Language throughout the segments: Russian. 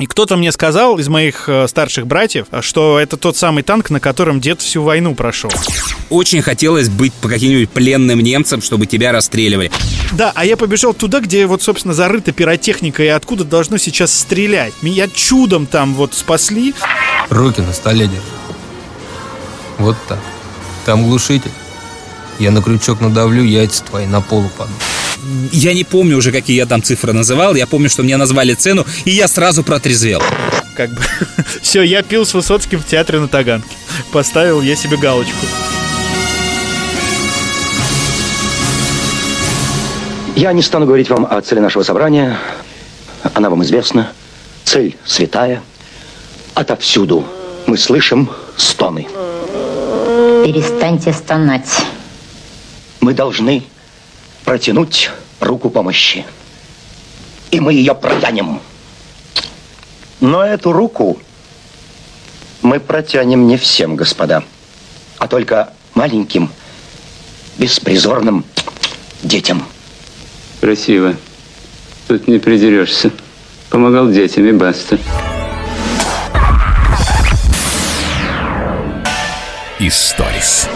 И кто-то мне сказал из моих э, старших братьев, что это тот самый танк, на котором дед всю войну прошел. Очень хотелось быть по каким-нибудь пленным немцам, чтобы тебя расстреливали. Да, а я побежал туда, где вот, собственно, зарыта пиротехника и откуда должно сейчас стрелять. Меня чудом там вот спасли. Руки на столе держи. Вот так. Там глушитель. Я на крючок надавлю, яйца твои на пол упадут. Я не помню уже, какие я там цифры называл. Я помню, что мне назвали цену, и я сразу протрезвел. Как бы, все, я пил с Высоцким в театре на Таганке. Поставил я себе галочку. Я не стану говорить вам о цели нашего собрания. Она вам известна. Цель святая. Отовсюду мы слышим стоны. Перестаньте стонать. Мы должны протянуть руку помощи. И мы ее протянем. Но эту руку мы протянем не всем, господа, а только маленьким, беспризорным детям. Красиво. Тут не придерешься. Помогал детям и баста. Историс.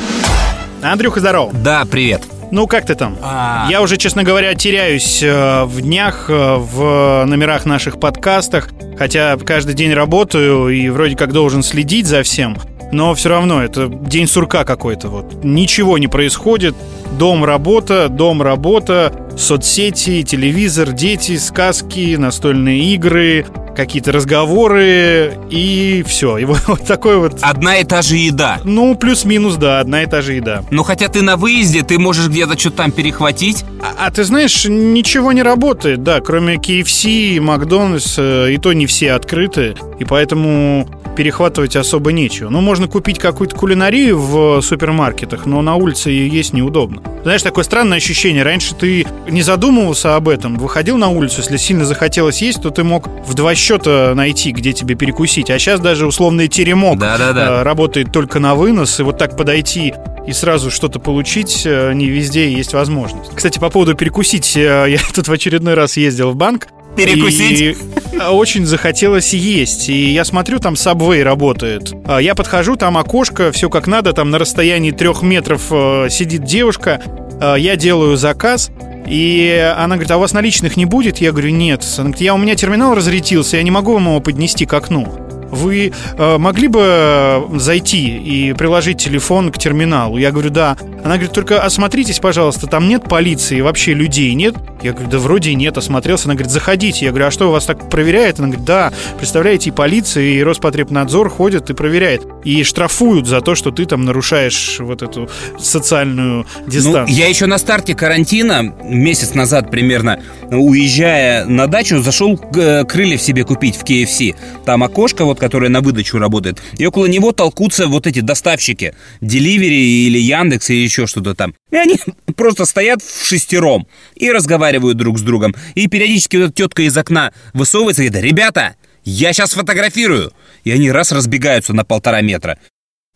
Андрюха, здорово. Да, привет. Ну, как ты там? А. Я уже, честно говоря, теряюсь э, в днях, э, в номерах наших подкастах, хотя каждый день работаю и вроде как должен следить за всем, но все равно это день сурка какой-то. Вот. Ничего не происходит, дом, работа, дом, работа, соцсети, телевизор, дети, сказки, настольные игры, какие-то разговоры и все. И вот, вот такой вот... Одна и та же еда. Ну, плюс-минус, да, одна и та же еда. Ну, хотя ты на выезде, ты можешь где-то что-то там перехватить. А, а ты знаешь, ничего не работает, да, кроме KFC, Макдональдс, э, и то не все открыты, и поэтому перехватывать особо нечего. Ну, можно купить какую-то кулинарию в супермаркетах, но на улице ее есть неудобно. Знаешь, такое странное ощущение. Раньше ты не задумывался об этом, выходил на улицу, если сильно захотелось есть, то ты мог в два счета найти, где тебе перекусить. А сейчас даже условный теремок Да-да-да. э, работает только на вынос, и вот так подойти и сразу что-то получить э, не везде есть возможность. Кстати, по поводу перекусить, э, я тут в очередной раз ездил в банк. Перекусить? И э, очень захотелось есть. И я смотрю, там Subway работает. А Я подхожу, там окошко, все как надо, там на расстоянии трех метров э, сидит девушка. Э, Я делаю заказ. И она говорит, а у вас наличных не будет? Я говорю, нет. Она говорит, я, у меня терминал разрядился, я не могу вам его поднести к окну. Вы э, могли бы зайти и приложить телефон к терминалу? Я говорю, да. Она говорит, только осмотритесь, пожалуйста, там нет полиции, вообще людей нет? Я говорю, да вроде нет, осмотрелся. Она говорит, заходите. Я говорю, а что, вас так проверяет? Она говорит, да, представляете, и полиция, и Роспотребнадзор ходят и проверяет. И штрафуют за то, что ты там нарушаешь вот эту социальную Ну, дистанцию. я еще на старте карантина, месяц назад примерно, уезжая на дачу, зашел э, крыльев себе купить в KFC. Там окошко, вот, которое на выдачу работает, и около него толкутся вот эти доставщики. Деливери или Яндекс или еще что-то там. И они просто стоят в шестером и разговаривают друг с другом. И периодически вот эта тетка из окна высовывается и говорит, ребята, я сейчас фотографирую. И они раз разбегаются на полтора метра.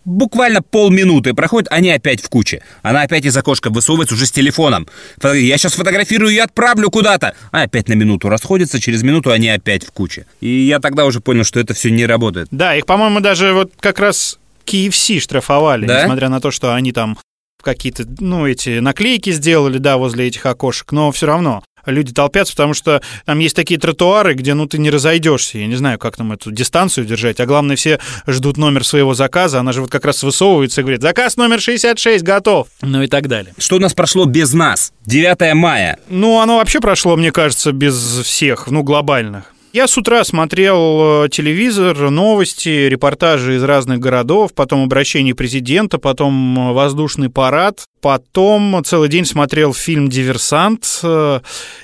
Буквально полминуты проходит, они опять в куче. Она опять из окошка высовывается уже с телефоном. Я сейчас фотографирую и отправлю куда-то. А опять на минуту расходятся, через минуту они опять в куче. И я тогда уже понял, что это все не работает. Да, их, по-моему, даже вот как раз KFC штрафовали, Да? несмотря на то, что они там какие-то, ну, эти наклейки сделали, да, возле этих окошек, но все равно люди толпятся, потому что там есть такие тротуары, где, ну, ты не разойдешься. Я не знаю, как там эту дистанцию держать. А главное, все ждут номер своего заказа. Она же вот как раз высовывается и говорит, заказ номер 66 готов. Ну и так далее. Что у нас прошло без нас? 9 мая. Ну, оно вообще прошло, мне кажется, без всех, ну, глобальных. Я с утра смотрел э, телевизор, новости, репортажи из разных городов, потом обращение президента, потом э, воздушный парад, потом целый день смотрел фильм «Диверсант», э,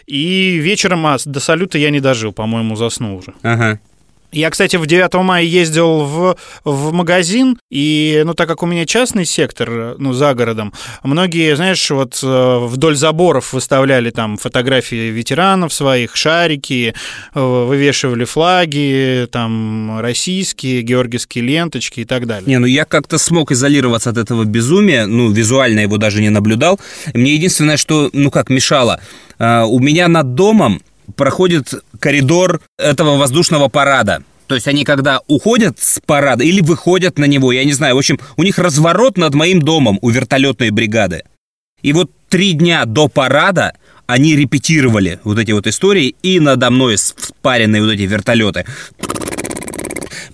и вечером а, до салюта я не дожил, по-моему, заснул уже. Ага. Я, кстати, в 9 мая ездил в, в магазин, и, ну, так как у меня частный сектор, ну, за городом, многие, знаешь, вот э, вдоль заборов выставляли там фотографии ветеранов своих, шарики, э, вывешивали флаги, там, российские, георгиевские ленточки и так далее. Не, ну я как-то смог изолироваться от этого безумия, ну, визуально его даже не наблюдал. Мне единственное, что, ну как, мешало, а, у меня над домом проходит коридор этого воздушного парада. То есть они когда уходят с парада или выходят на него, я не знаю, в общем, у них разворот над моим домом у вертолетной бригады. И вот три дня до парада они репетировали вот эти вот истории, и надо мной спаренные вот эти вертолеты.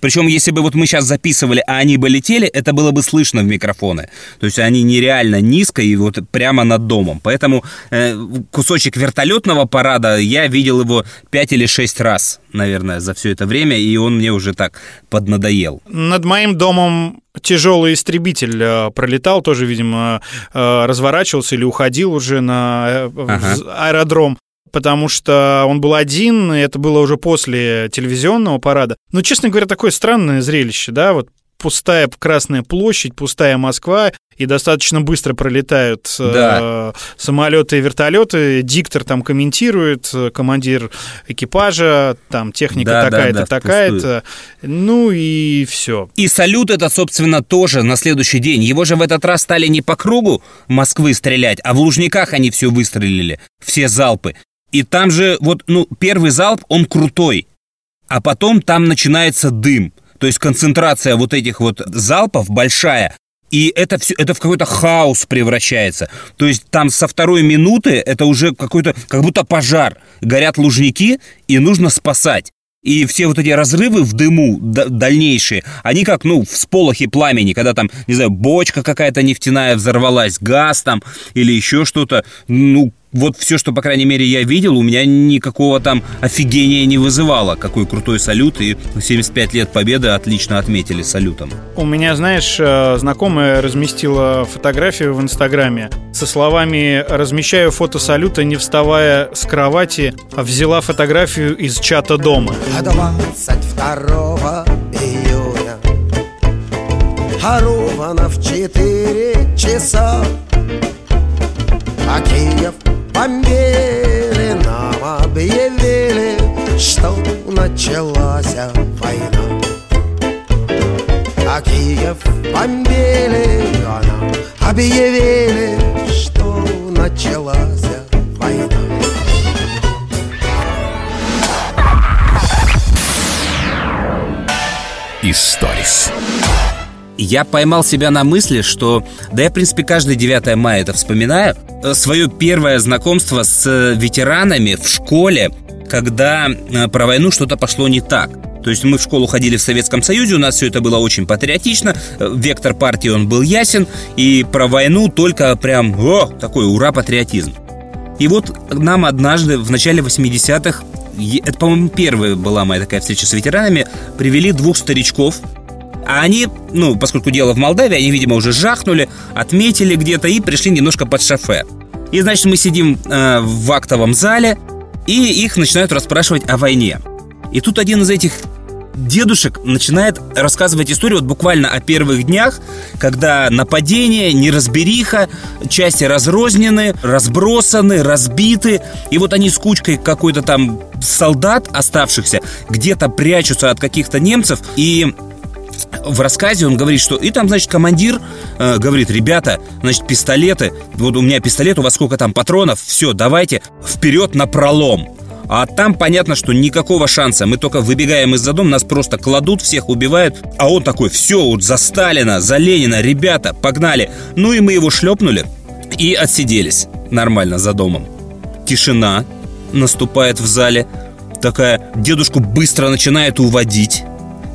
Причем, если бы вот мы сейчас записывали, а они бы летели, это было бы слышно в микрофоны. То есть они нереально низко и вот прямо над домом. Поэтому э, кусочек вертолетного парада, я видел его 5 или 6 раз, наверное, за все это время, и он мне уже так поднадоел. Над моим домом тяжелый истребитель э, пролетал, тоже, видимо, э, разворачивался или уходил уже на э, Ага. аэродром потому что он был один, и это было уже после телевизионного парада. Ну, честно говоря, такое странное зрелище, да, вот пустая Красная площадь, пустая Москва, и достаточно быстро пролетают Да. э, самолеты и вертолеты. Диктор там комментирует, э, командир экипажа, там техника Да, да, такая-то, да, такая-то. Ну и все. И салют это, собственно, тоже на следующий день. Его же в этот раз стали не по кругу Москвы стрелять, а в Лужниках они все выстрелили, все залпы. И там же вот, ну, первый залп, он крутой, а потом там начинается дым. То есть концентрация вот этих вот залпов большая, и это все, это в какой-то хаос превращается. То есть там со второй минуты это уже какой-то, как будто пожар. Горят лужники, и нужно спасать. И все вот эти разрывы в дыму дальнейшие, они как, ну, всполохи пламени, когда там, не знаю, бочка какая-то нефтяная взорвалась, газ там или еще что-то. Ну, вот все, что, по крайней мере, я видел, у меня никакого там офигения не вызывало. Какой крутой салют, и 75 лет победы отлично отметили салютом. У меня, знаешь, э, знакомая разместила фотографию в Инстаграме со словами «Размещаю фото салюта, не вставая с кровати, а взяла фотографию из чата дома». А 22 июня А ровно в 4 часа А Киев бомбили Нам объявили, что началась война А Киев бомбили А нам объявили, что началась война Историс. Я поймал себя на мысли, что, да я, в принципе, каждый 9 мая это вспоминаю, свое первое знакомство с э, ветеранами в школе, когда э, про войну что-то пошло не так. То есть мы в школу ходили в Советском Союзе, у нас все это было очень патриотично, э, вектор партии он был ясен, и про войну только прям, о, такой ура, патриотизм. И вот нам однажды в начале 80-х, е- это, по-моему, первая была моя такая встреча с ветеранами, привели двух старичков, а они, ну, поскольку дело в Молдавии, они, видимо, уже жахнули, отметили где-то и пришли немножко под шофе. И, значит, мы сидим э, в актовом зале, и их начинают расспрашивать о войне. И тут один из этих дедушек начинает рассказывать историю вот буквально о первых днях, когда нападение, неразбериха, части разрознены, разбросаны, разбиты, и вот они с кучкой какой-то там солдат оставшихся где-то прячутся от каких-то немцев, и в рассказе он говорит, что и там, значит, командир э, говорит, ребята, значит, пистолеты, вот у меня пистолет, у вас сколько там патронов, все, давайте вперед на пролом. А там понятно, что никакого шанса. Мы только выбегаем из-за дома, нас просто кладут, всех убивают. А он такой, все, вот за Сталина, за Ленина, ребята, погнали. Ну и мы его шлепнули и отсиделись нормально за домом. Тишина наступает в зале. Такая, дедушку быстро начинает уводить.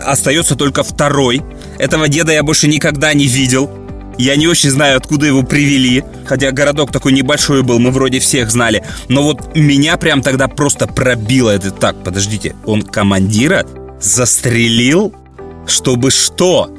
Остается только второй. Этого деда я больше никогда не видел. Я не очень знаю, откуда его привели. Хотя городок такой небольшой был, мы вроде всех знали. Но вот меня прям тогда просто пробило. Это так, подождите, он командира застрелил? Чтобы что?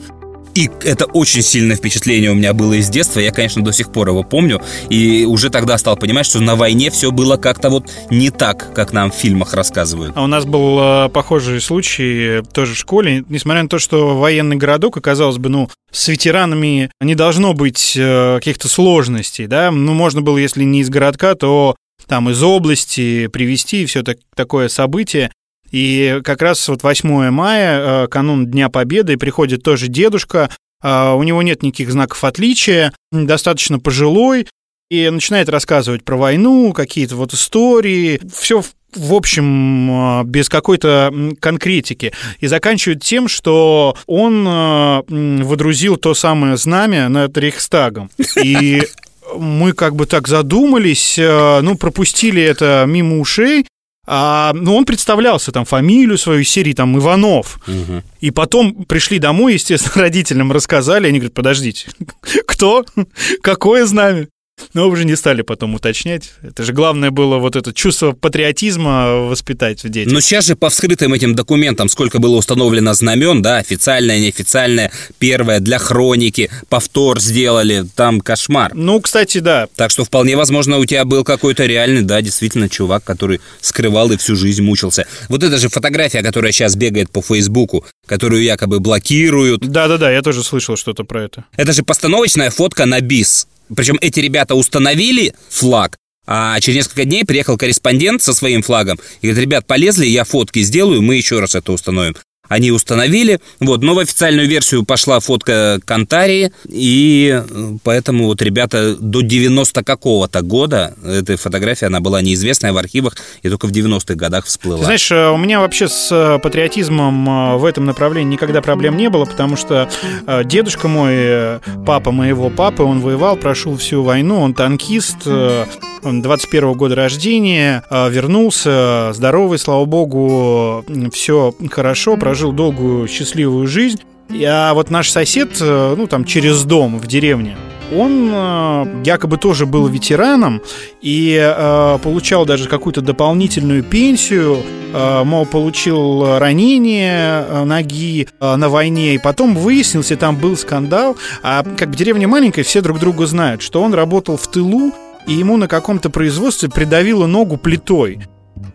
И это очень сильное впечатление у меня было из детства. Я, конечно, до сих пор его помню. И уже тогда стал понимать, что на войне все было как-то вот не так, как нам в фильмах рассказывают. А у нас был э, похожий случай тоже в школе. Несмотря на то, что военный городок, казалось бы, ну, с ветеранами не должно быть э, каких-то сложностей, да? Ну, можно было, если не из городка, то там из области привести все так, такое событие. И как раз вот 8 мая, э, канун Дня Победы, приходит тоже дедушка, э, у него нет никаких знаков отличия, достаточно пожилой, и начинает рассказывать про войну, какие-то вот истории. Все в общем, э, без какой-то конкретики. И заканчивает тем, что он м, водрузил то самое знамя над Рейхстагом. И мы как бы так задумались, э, ну, пропустили это мимо ушей, а, ну, он представлялся там фамилию свою из серии там Иванов. И потом пришли домой, естественно, родителям рассказали. Они говорят, подождите, кто? Какое знамя? Но уже не стали потом уточнять. Это же главное было вот это чувство патриотизма воспитать в детях. Но сейчас же по вскрытым этим документам, сколько было установлено знамен, да, официальное, неофициальное, первое для хроники, повтор сделали, там кошмар. Ну, кстати, да. Так что вполне возможно у тебя был какой-то реальный, да, действительно чувак, который скрывал и всю жизнь мучился. Вот эта же фотография, которая сейчас бегает по Фейсбуку, которую якобы блокируют. Да-да-да, я тоже слышал что-то про это. Это же постановочная фотка на бис. Причем эти ребята установили флаг, а через несколько дней приехал корреспондент со своим флагом и говорит, ребят, полезли, я фотки сделаю, мы еще раз это установим. Они установили, вот, но в официальную версию пошла фотка Кантарии, и э, поэтому вот ребята до 90 какого-то года, эта фотография, она была неизвестная в архивах, и только в 90-х годах всплыла. Ты знаешь, э, у меня вообще с э, патриотизмом в этом направлении никогда проблем не было, потому что дедушка мой, папа моего папы, он воевал, прошел всю войну, он танкист, он 21 года рождения, вернулся здоровый, слава богу, все хорошо, прожил долгую счастливую жизнь. А вот наш сосед, э, ну там через дом в деревне, он э, якобы тоже был ветераном и э, получал даже какую-то дополнительную пенсию, э, мол, получил ранение э, ноги на войне, и потом выяснился, там был скандал, а как бы деревня маленькая, все друг друга знают, что он работал в тылу, и ему на каком-то производстве придавило ногу плитой.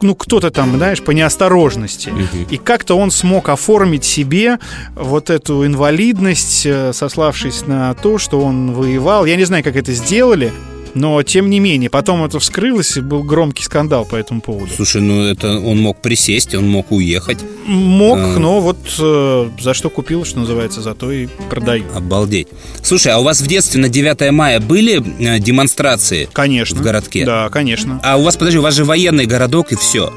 Ну, кто-то там, знаешь, по неосторожности. И как-то он смог оформить себе вот эту инвалидность, э, сославшись на то, что он воевал. Я не знаю, как это сделали, но тем не менее, потом это вскрылось, и был громкий скандал по этому поводу. Слушай, ну это он мог присесть, он мог уехать. Мог, А. но вот э, за что купил, что называется, за то и продаю. Обалдеть. Слушай, а у вас в детстве на 9 мая были э, демонстрации? Конечно. В городке? Да, конечно. А у вас, подожди, у вас же военный городок и все.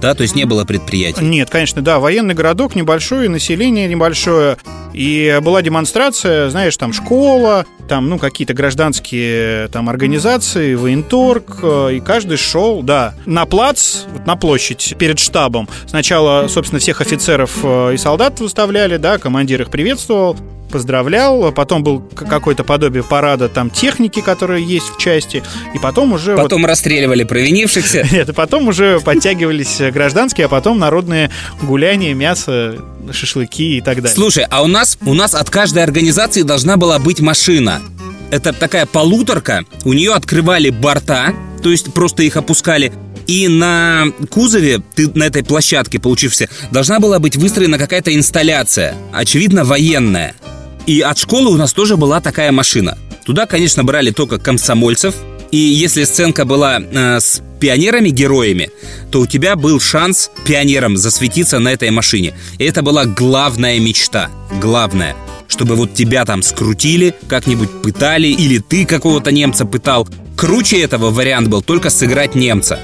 Да, то есть не было предприятий. Нет, конечно, да, военный городок небольшой, население небольшое. И была демонстрация, знаешь, там школа, там, ну, какие-то гражданские там организации, военторг, э, и каждый шел, да, на плац, вот на площадь перед штабом. Сначала, собственно, всех офицеров э, и солдат выставляли, да, командир их приветствовал, поздравлял, а потом был какое-то подобие парада там техники, которая есть в части, и потом уже... вот- Потом расстреливали провинившихся. нет, и потом уже подтягивались гражданские, а потом народные гуляния, мясо, шашлыки и так далее. Слушай, а у нас, у нас от каждой организации должна была быть машина. Это такая полуторка, у нее открывали борта, то есть просто их опускали. И на кузове, ты на этой площадке, получившейся, должна была быть выстроена какая-то инсталляция, очевидно, военная. И от школы у нас тоже была такая машина. Туда, конечно, брали только комсомольцев. И если сценка была э, с пионерами-героями, то у тебя был шанс пионером засветиться на этой машине. И это была главная мечта. Главная. Чтобы вот тебя там скрутили, как-нибудь пытали, или ты какого-то немца пытал. Круче этого вариант был только сыграть немца.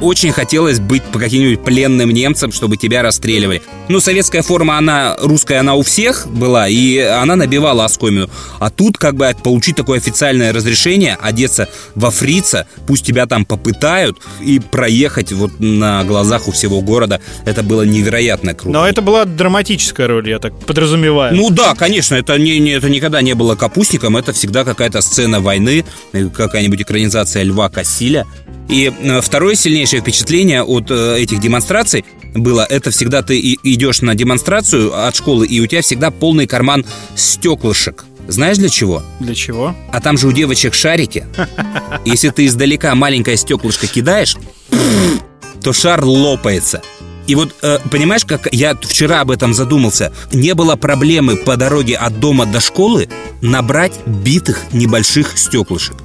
Очень хотелось быть по каким-нибудь пленным немцам, чтобы тебя расстреливали. Ну, советская форма, она русская, она у всех была, и она набивала оскомину. А тут как бы получить такое официальное разрешение, одеться во фрица, пусть тебя там попытают, и проехать вот на глазах у всего города, это было невероятно круто. Но это была драматическая роль, я так подразумеваю. Ну да, конечно, это, не, не- это никогда не было капустником, это всегда какая-то сцена войны, э, какая-нибудь экранизация Льва Кассиля. И э, второе сильнейшее впечатление от э, этих демонстраций было, это всегда ты идешь на демонстрацию от школы, и у тебя всегда полный карман стеклышек. Знаешь для чего? Для чего? А там же у девочек шарики. Если ты издалека маленькое стеклышко кидаешь, то шар лопается. И вот, э, понимаешь, как я вчера об этом задумался, не было проблемы по дороге от дома до школы набрать битых небольших стеклышек.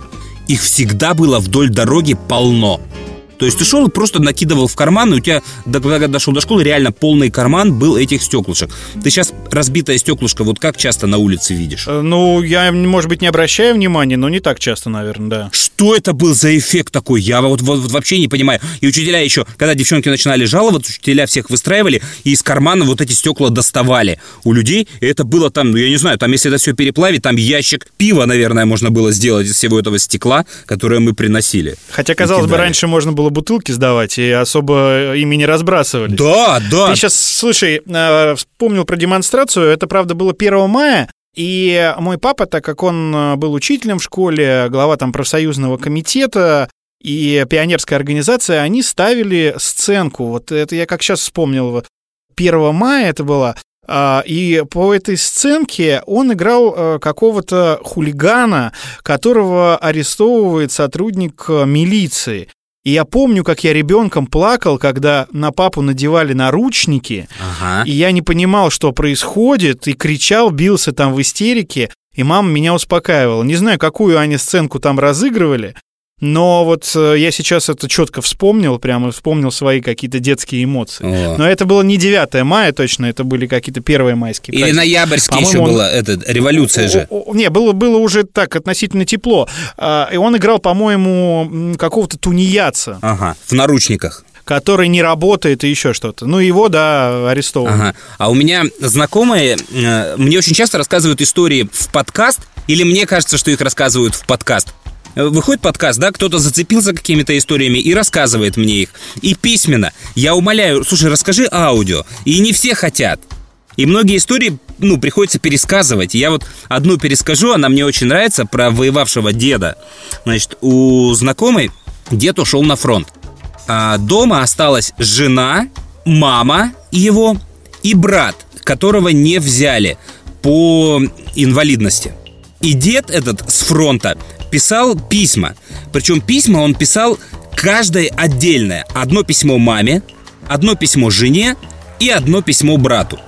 Их всегда было вдоль дороги полно. То есть ты шел и просто накидывал в карман, и у тебя, когда дошел до школы, реально полный карман был этих стеклышек. Ты сейчас разбитое стеклышко вот как часто на улице видишь? Э, Ну, я, может быть, не обращаю внимания, но не так часто, наверное, да. Что это был за эффект такой? Я вот, вот- вот вообще не понимаю. И учителя еще, когда девчонки начинали жаловаться, учителя всех выстраивали и из кармана вот эти стекла доставали у людей. И это было там, ну я не знаю, там если это все переплавить, там ящик пива, наверное, можно было сделать из всего этого стекла, которое мы приносили. Хотя, казалось бы, раньше можно было бутылки сдавать, и особо ими не разбрасывались. Да, да. Ты сейчас, слушай, э, вспомнил про демонстрацию. Это, правда, было 1 мая. И мой папа, так как он э, был учителем в школе, глава там профсоюзного комитета и пионерская организация, они ставили сценку. Вот это я как сейчас вспомнил. вот 1 мая это было. А, И по этой сценке он играл э, какого-то хулигана, которого арестовывает сотрудник милиции. И я помню, как я ребенком плакал, когда на папу надевали наручники, Ага. и я не понимал, что происходит, и кричал, бился там в истерике, и мама меня успокаивала. Не знаю, какую они сценку там разыгрывали, но вот э, я сейчас это четко вспомнил, прямо вспомнил свои какие-то детские эмоции. О. Но это было не 9 мая точно, это были какие-то первые майские Или праздники. ноябрьский еще он- была, это, революция же. Не, было, было уже так, относительно тепло. А, И он играл, по-моему, какого-то тунеядца, Ага, в наручниках. который не работает и еще что-то. Ну, его, да, арестовали. Ага. А у меня знакомые э, мне очень часто рассказывают истории в подкаст, или мне кажется, что их рассказывают в подкаст. Э, Выходит подкаст, да, кто-то зацепился какими-то историями и рассказывает мне их. И письменно. Я умоляю, слушай, расскажи аудио. И не все хотят. И многие истории, ну, приходится пересказывать. Я вот одну перескажу, она мне очень нравится, про воевавшего деда. Значит, у знакомой дед ушел на фронт. А дома осталась жена, мама его и брат, которого не взяли по инвалидности. И дед этот с фронта писал письма. Причем письма он писал каждое отдельное. Одно письмо маме, одно письмо жене и одно письмо брату.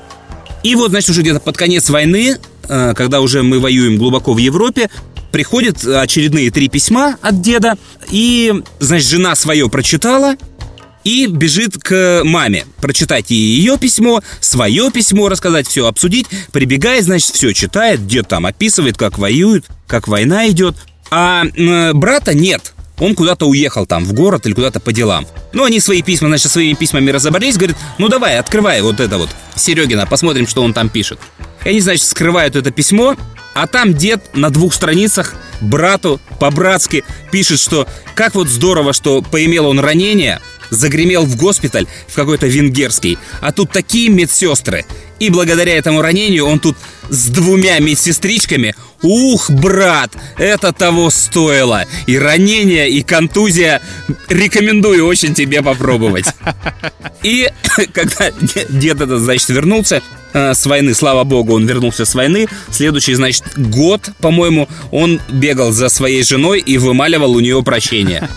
И вот, значит, уже где-то под конец войны, э, когда уже мы воюем глубоко в Европе, приходят очередные три письма от деда, и, значит, жена свое прочитала, и бежит к маме. Прочитать и ее письмо, свое письмо рассказать, все обсудить. Прибегает, значит, все читает, дед там описывает, как воюют, как война идет. А брата нет. Он куда-то уехал там в город или куда-то по делам. Ну, они свои письма, значит, своими письмами разобрались, говорят, ну давай, открывай вот это вот, Серегина, посмотрим, что он там пишет. И они, значит, скрывают это письмо, а там дед на двух страницах брату по-братски пишет, что как вот здорово, что поимел он ранение, загремел в госпиталь в какой-то венгерский, а тут такие медсестры. И благодаря этому ранению он тут с двумя медсестричками. Ух, брат, это того стоило. И ранение, и контузия. Рекомендую очень тебе попробовать. И когда де- дед этот, значит, вернулся э, с войны, слава богу, он вернулся с войны. Следующий, значит, год, по-моему, он бегал за своей женой и вымаливал у нее прощение.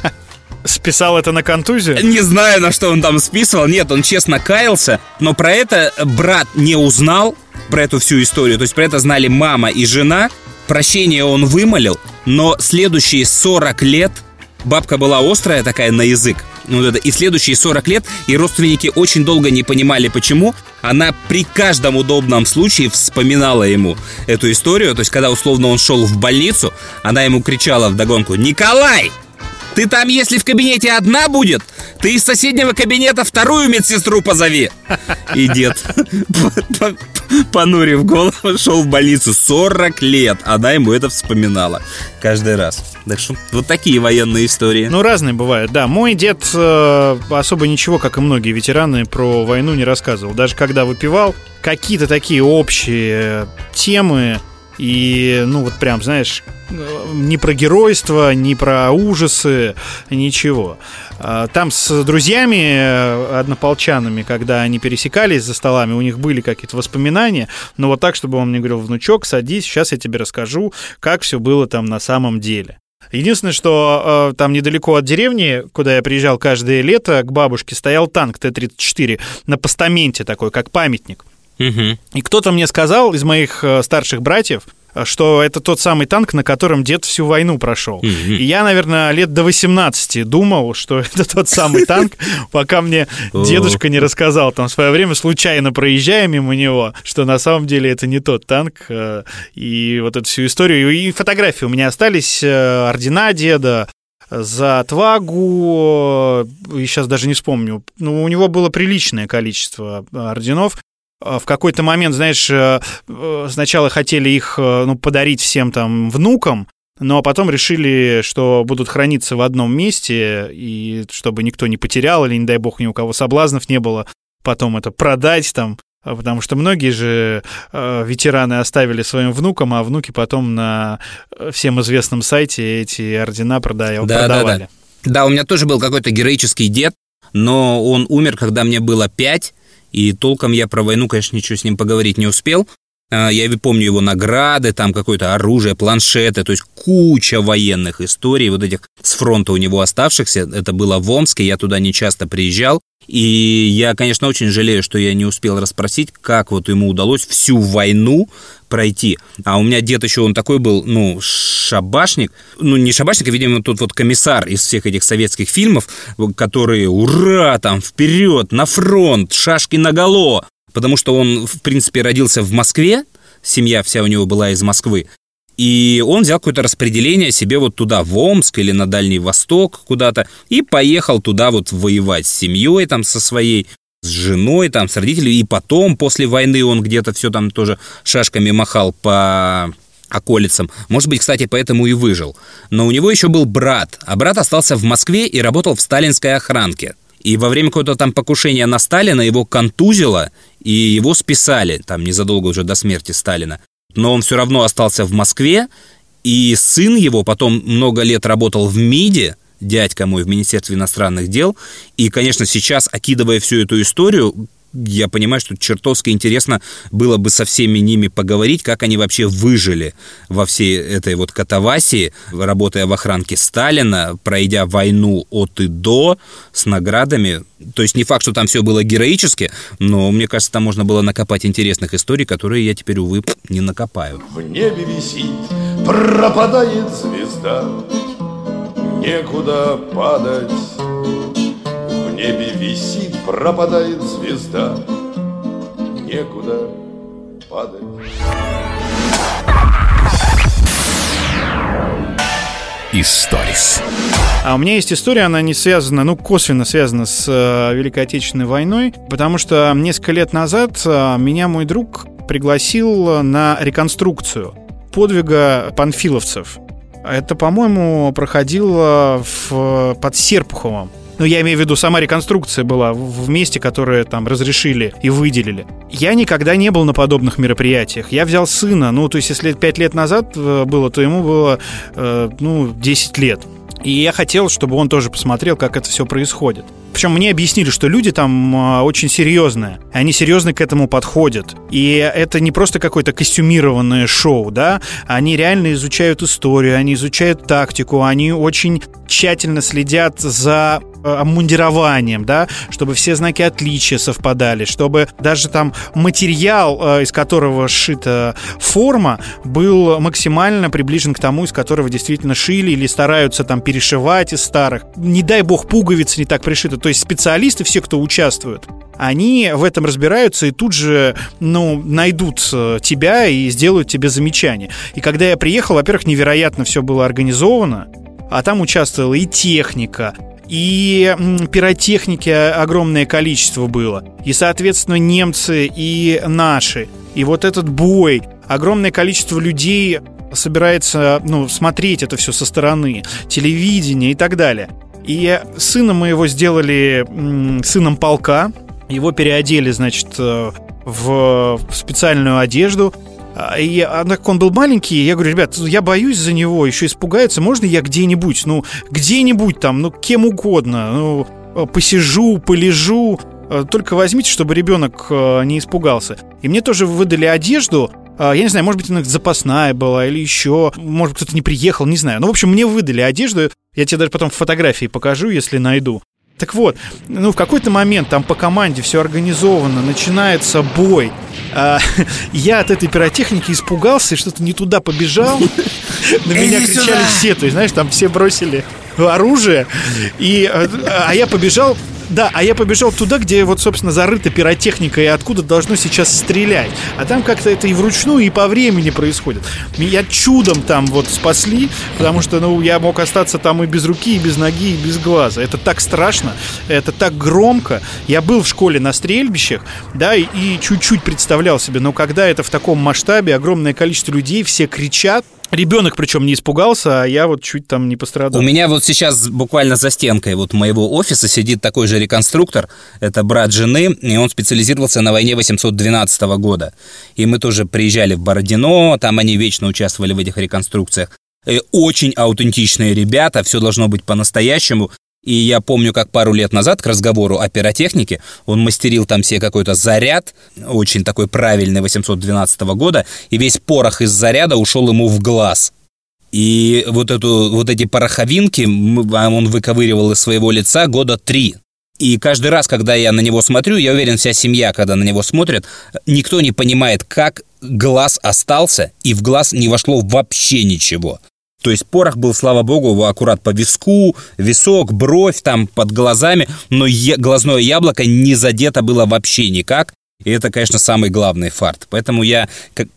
Списал это на контузию? Не знаю, на что он там списывал. Нет, он честно каялся. Но про это брат не узнал, про эту всю историю. То есть про это знали мама и жена. Прощение он вымолил, но следующие 40 лет бабка была острая такая на язык. Ну, это, и следующие 40 лет, и родственники очень долго не понимали, почему. Она при каждом удобном случае вспоминала ему эту историю. То есть, когда условно он шел в больницу, она ему кричала вдогонку «Николай! Ты там, если в кабинете одна будет, ты из соседнего кабинета вторую медсестру позови. И дед, понурив голову, шел в больницу 40 лет. Она ему это вспоминала каждый раз. Так что вот такие военные истории. Ну, разные бывают, да. Мой дед э, особо ничего, как и многие ветераны, про войну не рассказывал. Даже когда выпивал, какие-то такие общие темы, и, ну, вот прям, знаешь, ни про геройство, ни про ужасы, ничего. А, Там с друзьями, э, однополчанами, когда они пересекались за столами, у них были какие-то воспоминания, но вот так, чтобы он мне говорил, внучок, садись, сейчас я тебе расскажу, как все было там на самом деле. Единственное, что э, там недалеко от деревни, куда я приезжал каждое лето, к бабушке стоял танк Т-34 на постаменте такой, как памятник. Мгм. И кто-то мне сказал из моих э, старших братьев, что это тот самый танк, на котором дед всю войну прошел. Мгм. И я, наверное, лет до 18 думал, что это тот самый танк, пока мне дедушка не рассказал там в свое время, случайно проезжая мимо него, что на самом деле это не тот танк. э, И вот эту всю историю. И фотографии у меня остались, э, ордена деда, за отвагу, и сейчас даже не вспомню. Ну, у него было приличное количество э, орденов. А В какой-то момент, знаешь, э, э, сначала хотели их э, ну, подарить всем там внукам, но потом решили, что будут храниться в одном месте, и чтобы никто не потерял, или, не дай бог, ни у кого соблазнов не было потом это продать там, а потому что многие же ветераны оставили своим внукам, а внуки потом на всем известном сайте эти ордена продая- Да, да, продавали. Да, у меня тоже был какой-то героический дед, но он умер, когда мне было пять, и толком я про войну, конечно, ничего с ним поговорить не успел. А, Я помню его награды, там какое-то оружие, планшеты, то есть куча военных историй, вот этих с фронта у него оставшихся. Это было в Омске, я туда не часто приезжал. И я, конечно, очень жалею, что я не успел расспросить, как вот ему удалось всю войну пройти. А у меня дед еще, он такой был, ну, шабашник. Ну, не шабашник, а, видимо, тут вот комиссар из всех этих советских фильмов, которые, ура, там, вперед, на фронт, шашки наголо. Потому что он, в принципе, родился в Москве, семья вся у него была из Москвы. И он взял какое-то распределение себе вот туда, в Омск или на Дальний Восток куда-то, и поехал туда вот воевать с семьей там со своей, с женой там, с родителями. И потом, после войны, он где-то все там тоже шашками махал по околицам. Может быть, кстати, поэтому и выжил. Но у него еще был брат, а брат остался в Москве и работал в сталинской охранке. И во время какого-то там покушения на Сталина его контузило, и его списали, там незадолго уже до смерти Сталина. Но он все равно остался в Москве, и сын его потом много лет работал в МИДе, дядька мой в Министерстве иностранных дел. И, конечно, сейчас, окидывая всю эту историю, я понимаю, что чертовски интересно было бы со всеми ними поговорить, как они вообще выжили во всей этой вот катавасии, работая в охранке Сталина, пройдя войну от и до, с наградами. То есть не факт, что там все было героически, но мне кажется, там можно было накопать интересных историй, которые я теперь, увы, не накопаю. В небе висит, пропадает звезда, некуда падать. Небе висит, пропадает звезда, некуда падать. Историс. А у меня есть история, она не связана, ну, косвенно связана с э, Великой Отечественной войной, потому что несколько лет назад э, меня мой друг пригласил на реконструкцию подвига панфиловцев. Это, по-моему, проходило в, под Серпуховым. Ну, я имею в виду, сама реконструкция была в месте, которое там разрешили и выделили. Я никогда не был на подобных мероприятиях. Я взял сына, ну, то есть, если 5 лет назад э, было, то ему было, э, ну, 10 лет. И я хотел, чтобы он тоже посмотрел, как это все происходит. Причем мне объяснили, что люди там а, очень серьезные. Они серьезно к этому подходят. И это не просто какое-то костюмированное шоу, да? Они реально изучают историю, они изучают тактику, они очень тщательно следят за обмундированием, да, чтобы все знаки отличия совпадали, чтобы даже там материал, э, из которого сшита форма, был максимально приближен к тому, из которого действительно шили или стараются там перешивать из старых. Не дай бог пуговицы не так пришиты. То есть специалисты, все, кто участвуют, они в этом разбираются и тут же, ну, найдут э, тебя и сделают тебе замечание. И когда я приехал, во-первых, невероятно все было организовано, а там участвовала и техника, и пиротехники огромное количество было. И, соответственно, немцы и наши. И вот этот бой, огромное количество людей собирается ну, смотреть это все со стороны, телевидение и так далее. И сына моего сделали м, сыном полка, его переодели, значит, э, в специальную одежду, и а, так как он был маленький, я говорю, ребят, я боюсь за него, еще испугается, можно я где-нибудь, ну, где-нибудь там, ну, кем угодно, ну, э, посижу, полежу, только возьмите, чтобы ребенок не испугался. И мне тоже выдали одежду, а, я не знаю, может быть, она запасная была или еще, может кто-то не приехал, не знаю. Ну, в общем, мне выдали одежду, я тебе даже потом фотографии покажу, если найду. Так вот, ну, в какой-то момент там по команде все организовано, начинается бой. А, я от этой пиротехники испугался и что-то не туда побежал. На меня кричали все, то есть, знаешь, там все бросили оружие, и, э, а я побежал да, а я побежал туда, где вот, собственно, зарыта пиротехника и откуда должно сейчас стрелять. А там как-то это и вручную, и по времени происходит. Меня чудом там вот спасли, потому что, ну, я мог остаться там и без руки, и без ноги, и без глаза. Это так страшно, это так громко. Я был в школе на стрельбищах, да, и, и чуть-чуть представлял себе, но когда это в таком масштабе, огромное количество людей, все кричат, Ребенок причем не испугался, а я вот чуть там не пострадал. У меня вот сейчас буквально за стенкой вот моего офиса сидит такой же реконструктор. Это брат жены, и он специализировался на войне 812 года. И мы тоже приезжали в Бородино, там они вечно участвовали в этих реконструкциях. И очень аутентичные ребята, все должно быть по-настоящему. И я помню, как пару лет назад к разговору о пиротехнике он мастерил там себе какой-то заряд, очень такой правильный 812 года, и весь порох из заряда ушел ему в глаз. И вот, эту, вот эти пороховинки а он выковыривал из своего лица года три. И каждый раз, когда я на него смотрю, я уверен, вся семья, когда на него смотрит, никто не понимает, как глаз остался, и в глаз не вошло вообще ничего. То есть порох был, слава богу, аккурат по виску, висок, бровь там под глазами, но е- глазное яблоко не задето было вообще никак. И это, конечно, самый главный фарт. Поэтому я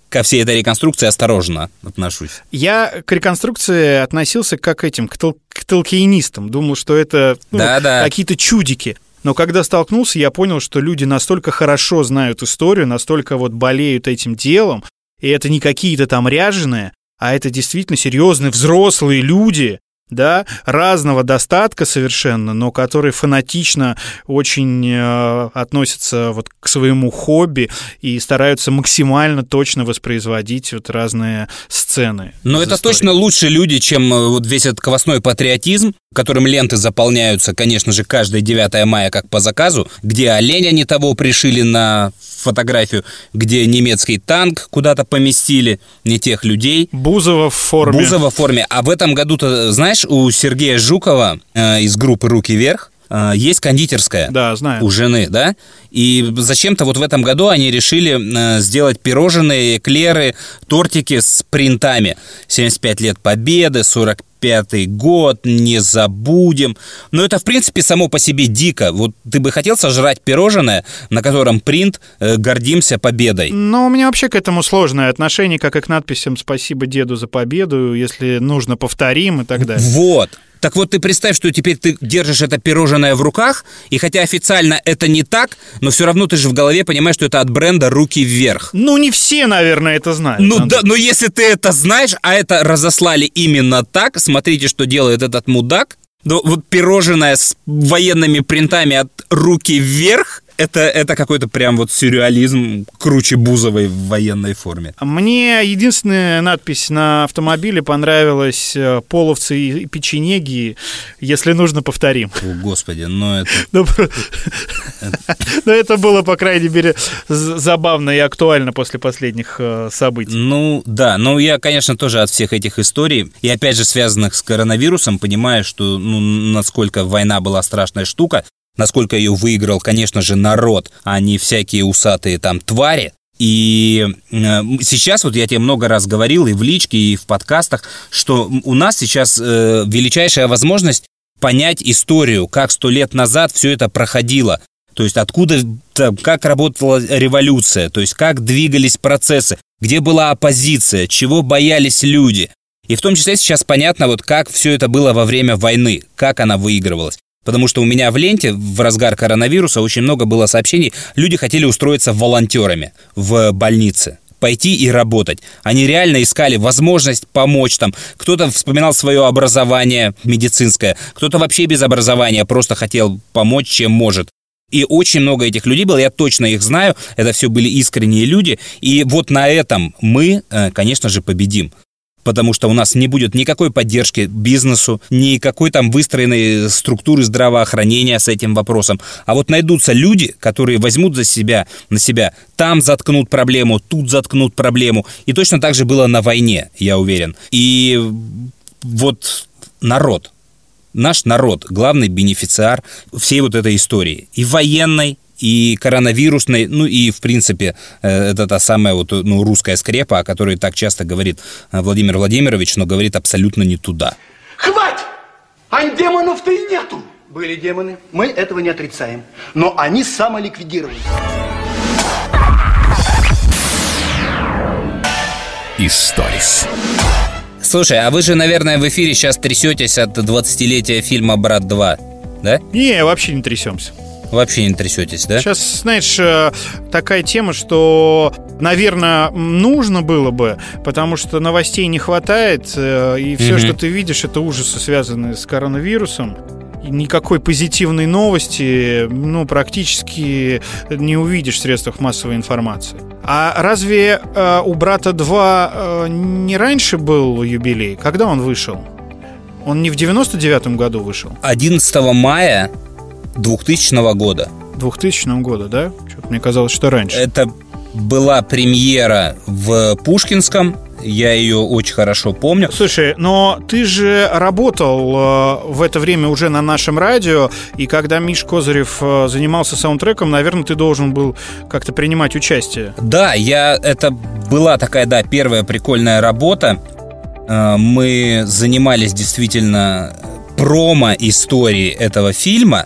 ко всей этой реконструкции осторожно отношусь. Я к реконструкции относился как к этим, к, тол- к толкиенистам. Думал, что это ну, да, да. какие-то чудики. Но когда столкнулся, я понял, что люди настолько хорошо знают историю, настолько вот болеют этим делом, и это не какие-то там ряженые, а это действительно серьезные взрослые люди, да, разного достатка совершенно, но которые фанатично очень э, относятся вот к своему хобби и стараются максимально точно воспроизводить вот разные сцены. Но это истории. точно лучше люди, чем э, вот весь этот квасной патриотизм, которым ленты заполняются, конечно же, каждое 9 мая как по заказу, где оленя не того пришили на фотографию, где немецкий танк куда-то поместили, не тех людей. Бузова в форме. Бузова в форме. А в этом году-то, знаешь, у Сергея Жукова э, из группы «Руки вверх» э, есть кондитерская. Да, знаю. У жены, да? И зачем-то вот в этом году они решили э, сделать пирожные, эклеры, тортики с принтами. 75 лет Победы, 45 пятый год, не забудем. Но это, в принципе, само по себе дико. Вот ты бы хотел сожрать пирожное, на котором принт э, «Гордимся победой». Ну, у меня вообще к этому сложное отношение, как и к надписям «Спасибо деду за победу», если нужно, повторим и так далее. Вот. Так вот, ты представь, что теперь ты держишь это пирожное в руках, и хотя официально это не так, но все равно ты же в голове понимаешь, что это от бренда «Руки вверх». Ну, не все, наверное, это знают. Ну да, но если ты это знаешь, а это разослали именно так, смотрите, что делает этот мудак, ну, вот пирожное с военными принтами от «Руки вверх», это, это какой-то прям вот сюрреализм круче Бузовой в военной форме. Мне единственная надпись на автомобиле понравилась э, «Половцы и печенеги», если нужно, повторим. О, господи, ну это... Ну, это было, по крайней мере, забавно и актуально после последних э, событий. Ну, да, но я, конечно, тоже от всех этих историй, и опять же связанных с коронавирусом, понимаю, что, ну, насколько война была страшная штука, насколько ее выиграл, конечно же, народ, а не всякие усатые там твари. И э, сейчас, вот я тебе много раз говорил и в личке, и в подкастах, что у нас сейчас э, величайшая возможность понять историю, как сто лет назад все это проходило. То есть откуда, как работала революция, то есть как двигались процессы, где была оппозиция, чего боялись люди. И в том числе сейчас понятно, вот как все это было во время войны, как она выигрывалась. Потому что у меня в ленте в разгар коронавируса очень много было сообщений. Люди хотели устроиться волонтерами в больнице пойти и работать. Они реально искали возможность помочь там. Кто-то вспоминал свое образование медицинское, кто-то вообще без образования просто хотел помочь, чем может. И очень много этих людей было, я точно их знаю, это все были искренние люди. И вот на этом мы, э, конечно же, победим потому что у нас не будет никакой поддержки бизнесу, никакой там выстроенной структуры здравоохранения с этим вопросом. А вот найдутся люди, которые возьмут за себя, на себя, там заткнут проблему, тут заткнут проблему. И точно так же было на войне, я уверен. И вот народ, наш народ, главный бенефициар всей вот этой истории. И военной, и коронавирусной, ну и, в принципе, э, это та самая вот, ну, русская скрепа, о которой так часто говорит э, Владимир Владимирович, но говорит абсолютно не туда. Хватит! А демонов-то и нету. Были демоны, мы этого не отрицаем. Но они самоликвидировались. Историс. Слушай, а вы же, наверное, в эфире сейчас трясетесь от 20-летия фильма «Брат 2», да? Не, вообще не трясемся. Вообще не трясетесь, да? Сейчас, знаешь, э, такая тема, что, наверное, нужно было бы, потому что новостей не хватает, э, и все, Мгм. что ты видишь, это ужасы, связанные с коронавирусом. Никакой позитивной новости, ну, практически не увидишь в средствах массовой информации. А разве э, у брата 2 э, не раньше был юбилей? Когда он вышел? Он не в 99-м году вышел? 11 мая 2000 года. 2000 года, да? Что-то мне казалось, что раньше. Это была премьера в Пушкинском. Я ее очень хорошо помню. Слушай, но ты же работал э, в это время уже на нашем радио, и когда Миш Козырев э, занимался саундтреком, наверное, ты должен был как-то принимать участие. Да, я это была такая, да, первая прикольная работа. Э, Мы занимались действительно промо-историей этого фильма,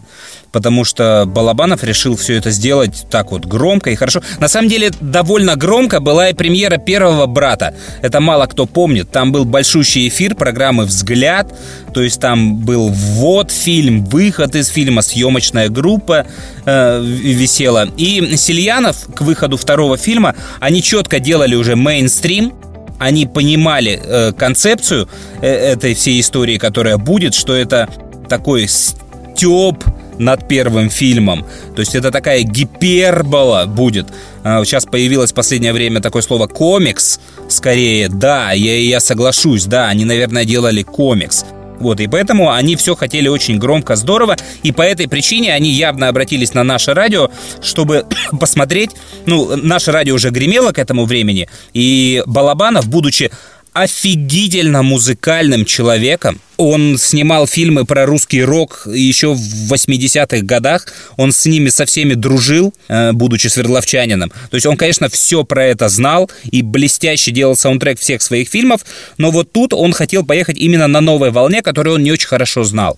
потому что Балабанов решил все это сделать так вот громко и хорошо. На самом деле, довольно громко была и премьера первого брата. Это мало кто помнит. Там был большущий эфир программы «Взгляд», то есть там был ввод фильм, выход из фильма, съемочная группа э, висела. И Сельянов к выходу второго фильма, они четко делали уже мейнстрим, они понимали э, концепцию э, этой всей истории, которая будет, что это такой степ над первым фильмом. То есть это такая гипербола будет. А, Сейчас появилось в последнее время такое слово комикс. Скорее, да, я, я соглашусь, да, они, наверное, делали комикс. Вот, и поэтому они все хотели очень громко, здорово, и по этой причине они явно обратились на наше радио, чтобы посмотреть, ну, наше радио уже гремело к этому времени, и Балабанов, будучи офигительно музыкальным человеком. Он снимал фильмы про русский рок еще в 80-х годах. Он с ними со всеми дружил, э, будучи свердловчанином. То есть он, конечно, все про это знал и блестяще делал саундтрек всех своих фильмов. Но вот тут он хотел поехать именно на новой волне, которую он не очень хорошо знал.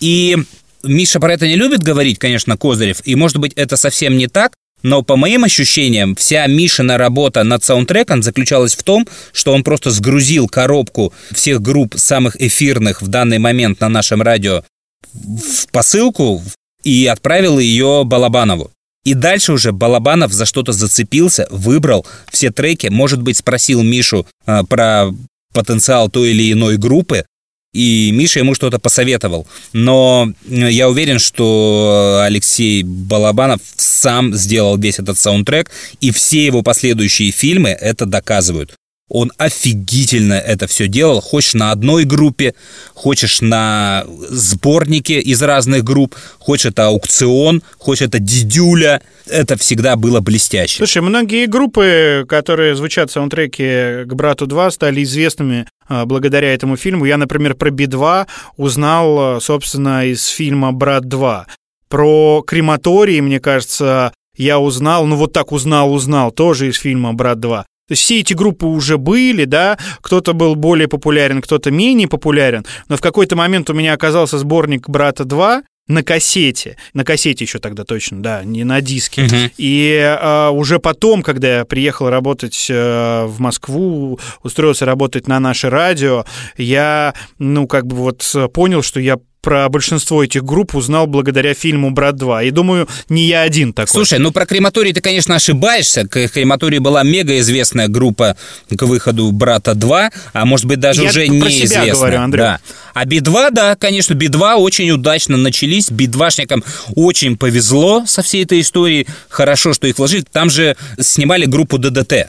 И Миша про это не любит говорить, конечно, Козырев. И, может быть, это совсем не так. Но по моим ощущениям, вся Мишина работа над саундтреком заключалась в том, что он просто сгрузил коробку всех групп самых эфирных в данный момент на нашем радио в посылку и отправил ее Балабанову. И дальше уже Балабанов за что-то зацепился, выбрал все треки, может быть, спросил Мишу э, про потенциал той или иной группы, и Миша ему что-то посоветовал. Но э, я уверен, что Алексей Балабанов сам сделал весь этот саундтрек, и все его последующие фильмы это доказывают. Он офигительно это все делал. Хочешь на одной группе, хочешь на сборнике из разных групп, хочешь это аукцион, хочешь это дидюля. Это всегда было блестяще. Слушай, многие группы, которые звучат в саундтреке к «Брату 2», стали известными а, благодаря этому фильму. Я, например, про Би-2 узнал, а, собственно, из фильма «Брат 2». Про крематорий, мне кажется, я узнал, ну вот так узнал-узнал, тоже из фильма «Брат 2». То есть все эти группы уже были, да, кто-то был более популярен, кто-то менее популярен, но в какой-то момент у меня оказался сборник «Брата 2», на кассете, на кассете еще тогда точно, да, не на диске. Мгм. И э, уже потом, когда я приехал работать э, в Москву, устроился работать на наше радио, я, ну, как бы вот э, понял, что я про большинство этих групп узнал благодаря фильму «Брат 2». И думаю, не я один такой. Слушай, ну про крематорий ты, конечно, ошибаешься. К крематории была мега известная группа к выходу «Брата 2», а может быть даже Я уже неизвестная. говорю, Андрей. Да. А Би-2, да, конечно, Би-2 очень удачно начались. Би-2шникам очень повезло со всей этой историей. Хорошо, что их вложили. Там же снимали группу ДДТ.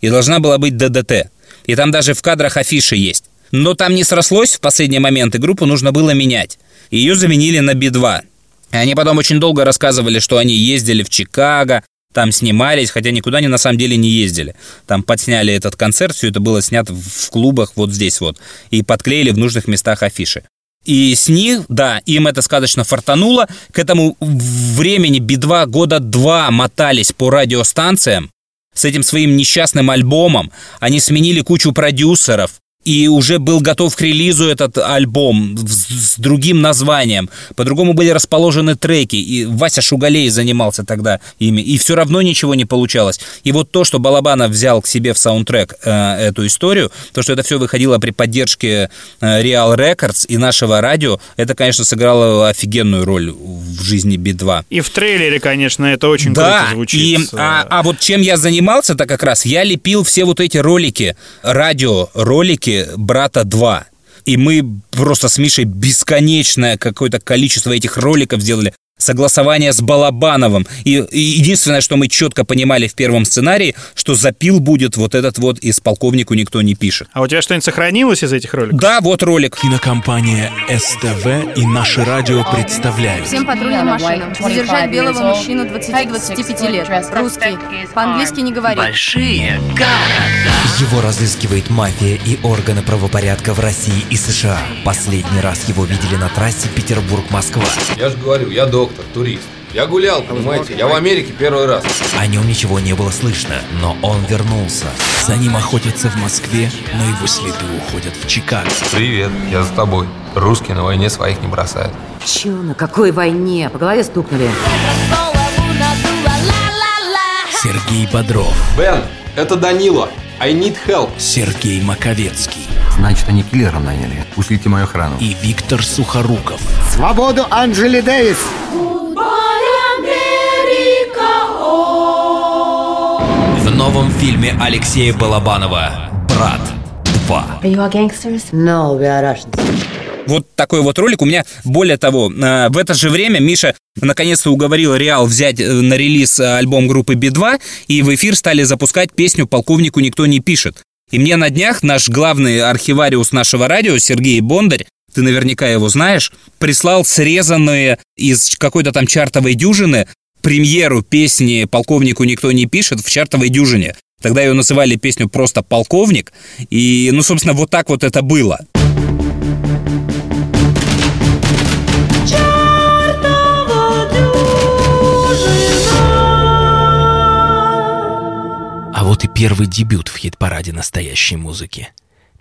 И должна была быть ДДТ. И там даже в кадрах афиши есть. Но там не срослось в последний момент, и группу нужно было менять. Ее заменили на Би-2. И они потом очень долго рассказывали, что они ездили в Чикаго, там снимались, хотя никуда они на самом деле не ездили. Там подсняли этот концерт, все это было снято в клубах вот здесь вот. И подклеили в нужных местах афиши. И с них, да, им это сказочно фартануло. К этому времени Би-2 года два мотались по радиостанциям с этим своим несчастным альбомом. Они сменили кучу продюсеров и уже был готов к релизу этот альбом с, с другим названием. По-другому были расположены треки, и Вася Шугалей занимался тогда ими, и все равно ничего не получалось. И вот то, что Балабанов взял к себе в саундтрек э, эту историю, то, что это все выходило при поддержке э, Real Records и нашего радио, это, конечно, сыграло офигенную роль в жизни Би-2. И в трейлере, конечно, это очень да, круто звучит. И, а, а вот чем я занимался-то как раз, я лепил все вот эти ролики, радиоролики, «Брата 2». И мы просто с Мишей бесконечное какое-то количество этих роликов сделали согласование с Балабановым. И, и единственное, что мы четко понимали в первом сценарии, что запил будет вот этот вот из полковнику никто не пишет. А у тебя что-нибудь сохранилось из этих роликов? Да, вот ролик. Кинокомпания СТВ и наше радио представляют. Всем патрульным машинам. Задержать белого мужчину 20-25 лет. Русский. По-английски не говорит. Большие города. Его разыскивает мафия и органы правопорядка в России и США. Последний раз его видели на трассе Петербург-Москва. Я же говорю, я доктор, турист. Я гулял, понимаете, я в Америке первый раз. О нем ничего не было слышно, но он вернулся. За ним охотятся в Москве, но его следы уходят в Чикаго. Привет, я за тобой. Русские на войне своих не бросают. Че, на какой войне? По голове стукнули. Сергей Бодров. Бен, это Данила. I need help. Сергей Маковецкий. Значит, они киллером наняли. Ушлите мою охрану. И Виктор Сухоруков. Свободу Анджели Дэвис! В новом фильме Алексея Балабанова «Брат 2». Are you all gangsters? No, we are Russians. Вот такой вот ролик. У меня, более того, э, в это же время Миша наконец-то уговорил Реал взять э, на релиз э, альбом группы Би-2, и в эфир стали запускать песню «Полковнику никто не пишет». И мне на днях наш главный архивариус нашего радио Сергей Бондарь ты наверняка его знаешь, прислал срезанные из какой-то там чартовой дюжины премьеру песни «Полковнику никто не пишет» в чартовой дюжине. Тогда ее называли песню просто «Полковник». И, ну, собственно, вот так вот это было. Первый дебют в хит-параде настоящей музыки.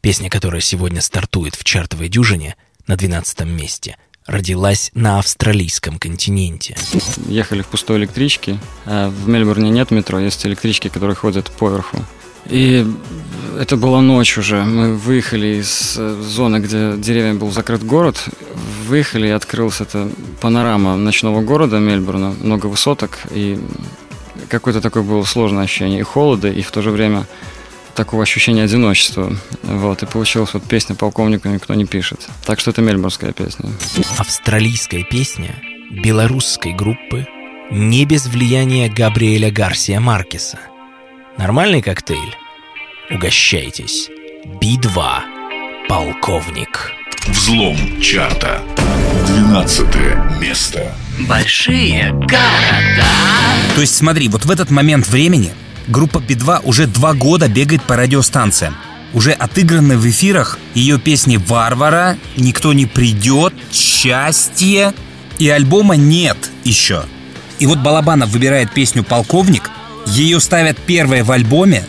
Песня, которая сегодня стартует в чартовой дюжине на 12 месте, родилась на австралийском континенте. Ехали в пустой электричке. А в Мельбурне нет метро, есть электрички, которые ходят поверху. И это была ночь уже. Мы выехали из э, зоны, где деревьями был закрыт город. Выехали, и открылась эта панорама ночного города Мельбурна. Много высоток, и какое-то такое было сложное ощущение и холода, и в то же время такого ощущения одиночества. Вот, и получилась вот песня «Полковнику никто не пишет». Так что это мельбурнская песня. Австралийская песня белорусской группы не без влияния Габриэля Гарсия Маркеса. Нормальный коктейль? Угощайтесь. Би-2. Полковник. Взлом чарта. 12 место. Большие города. То есть смотри, вот в этот момент времени группа Би-2 уже два года бегает по радиостанциям. Уже отыграны в эфирах ее песни «Варвара», «Никто не придет», «Счастье» и альбома нет еще. И вот Балабанов выбирает песню «Полковник», ее ставят первой в альбоме,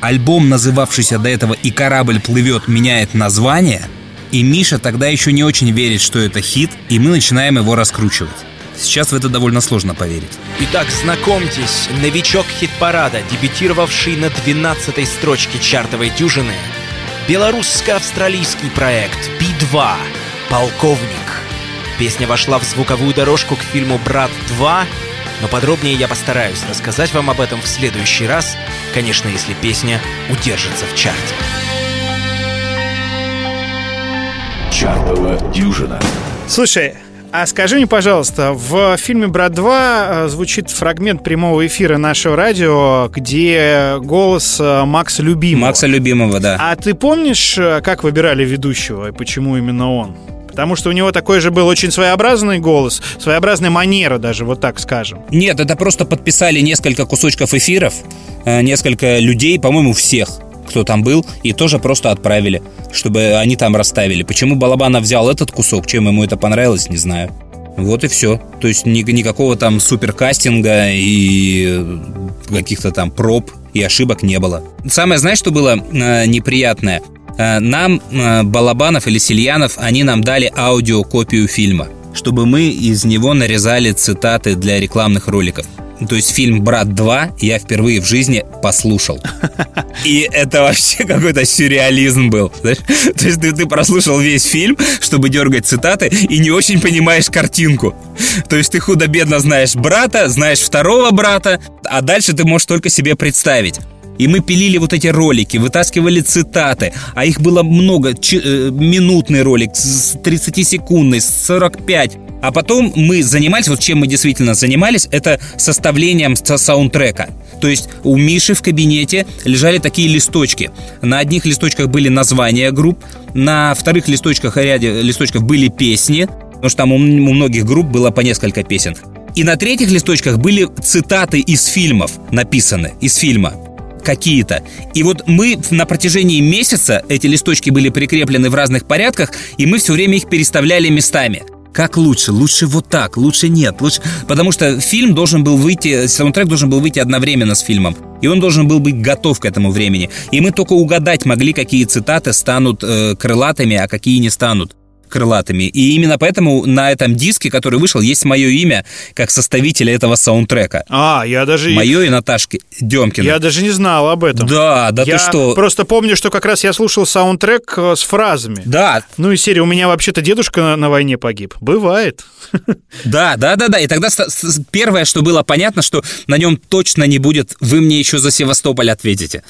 альбом, называвшийся до этого «И корабль плывет» меняет название, и Миша тогда еще не очень верит, что это хит, и мы начинаем его раскручивать. Сейчас в это довольно сложно поверить. Итак, знакомьтесь, новичок хит-парада, дебютировавший на 12-й строчке чартовой дюжины, белорусско-австралийский проект Би-2 «Полковник». Песня вошла в звуковую дорожку к фильму «Брат 2», но подробнее я постараюсь рассказать вам об этом в следующий раз, конечно, если песня удержится в чарте. Чартовая дюжина. Слушай, а скажи мне, пожалуйста, в фильме «Брат 2» э, звучит фрагмент прямого эфира нашего радио, где голос э, Макса Любимого. Макса Любимого, да. А ты помнишь, э, как выбирали ведущего и почему именно он? Потому что у него такой же был очень своеобразный голос, своеобразная манера даже, вот так скажем. Нет, это просто подписали несколько кусочков эфиров, несколько людей, по-моему, всех. Кто там был, и тоже просто отправили, чтобы они там расставили. Почему Балабанов взял этот кусок, чем ему это понравилось, не знаю. Вот и все. То есть ни, никакого там суперкастинга и каких-то там проб и ошибок не было. Самое, знаешь, что было э, неприятное? Э, нам э, Балабанов или Сильянов, они нам дали аудиокопию фильма, чтобы мы из него нарезали цитаты для рекламных роликов. То есть фильм «Брат 2» я впервые в жизни послушал. И это вообще какой-то сюрреализм был. Знаешь? То есть ты, ты прослушал весь фильм, чтобы дергать цитаты, и не очень понимаешь картинку. То есть ты худо-бедно знаешь брата, знаешь второго брата, а дальше ты можешь только себе представить. И мы пилили вот эти ролики, вытаскивали цитаты, а их было много. Ч- э, минутный ролик, 30-секундный, 45. А потом мы занимались, вот чем мы действительно занимались, это составлением саундтрека. То есть у Миши в кабинете лежали такие листочки. На одних листочках были названия групп, на вторых листочках, ряде листочков были песни, потому что там у многих групп было по несколько песен. И на третьих листочках были цитаты из фильмов написаны, из фильма какие-то. И вот мы на протяжении месяца, эти листочки были прикреплены в разных порядках, и мы все время их переставляли местами. Как лучше? Лучше вот так, лучше нет. Лучше... Потому что фильм должен был выйти, саундтрек должен был выйти одновременно с фильмом. И он должен был быть готов к этому времени. И мы только угадать могли, какие цитаты станут э, крылатыми, а какие не станут крылатыми. И именно поэтому на этом диске, который вышел, есть мое имя как составителя этого саундтрека. А, я даже... Мое и Наташки Демкина. Я даже не знал об этом. Да, да я ты что? просто помню, что как раз я слушал саундтрек э, с фразами. Да. Ну и серия «У меня вообще-то дедушка на, на войне погиб». Бывает. Да, да, да, да. И тогда первое, что было понятно, что на нем точно не будет «Вы мне еще за Севастополь ответите»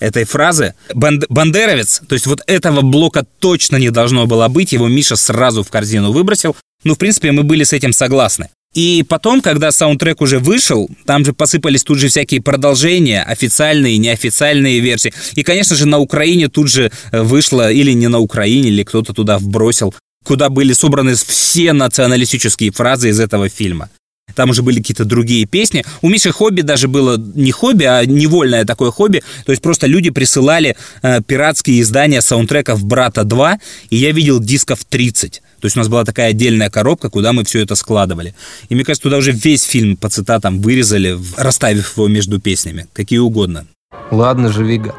этой фразы. Банд Бандеровец, то есть вот этого блока точно не должно было быть, его Миша сразу в корзину выбросил. Ну, в принципе, мы были с этим согласны. И потом, когда саундтрек уже вышел, там же посыпались тут же всякие продолжения, официальные, неофициальные версии. И, конечно же, на Украине тут же э, вышло, или не на Украине, или кто-то туда вбросил, куда были собраны все националистические фразы из этого фильма. Там уже были какие-то другие песни. У Миши хобби даже было не хобби, а невольное такое хобби. То есть просто люди присылали э, пиратские издания саундтреков «Брата 2», и я видел дисков 30. То есть у нас была такая отдельная коробка, куда мы все это складывали. И мне кажется, туда уже весь фильм по цитатам вырезали, расставив его между песнями, какие угодно. Ладно, живи, гад.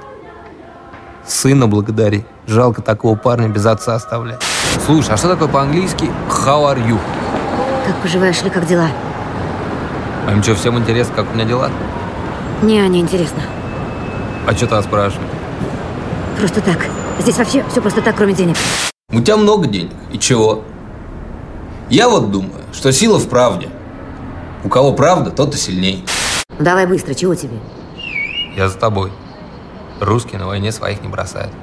Сына благодари. Жалко такого парня без отца оставлять. Слушай, а что такое по-английски «how are you»? Как поживаешь ли, как дела? А им что, всем интересно, как у меня дела? Не, не интересно. А что ты спрашиваешь? Просто так. Здесь вообще все просто так, кроме денег. У тебя много денег. И чего? Я вот думаю, что сила в правде. У кого правда, тот и сильней. Давай быстро, чего тебе? Я за тобой. Русские на войне своих не бросают.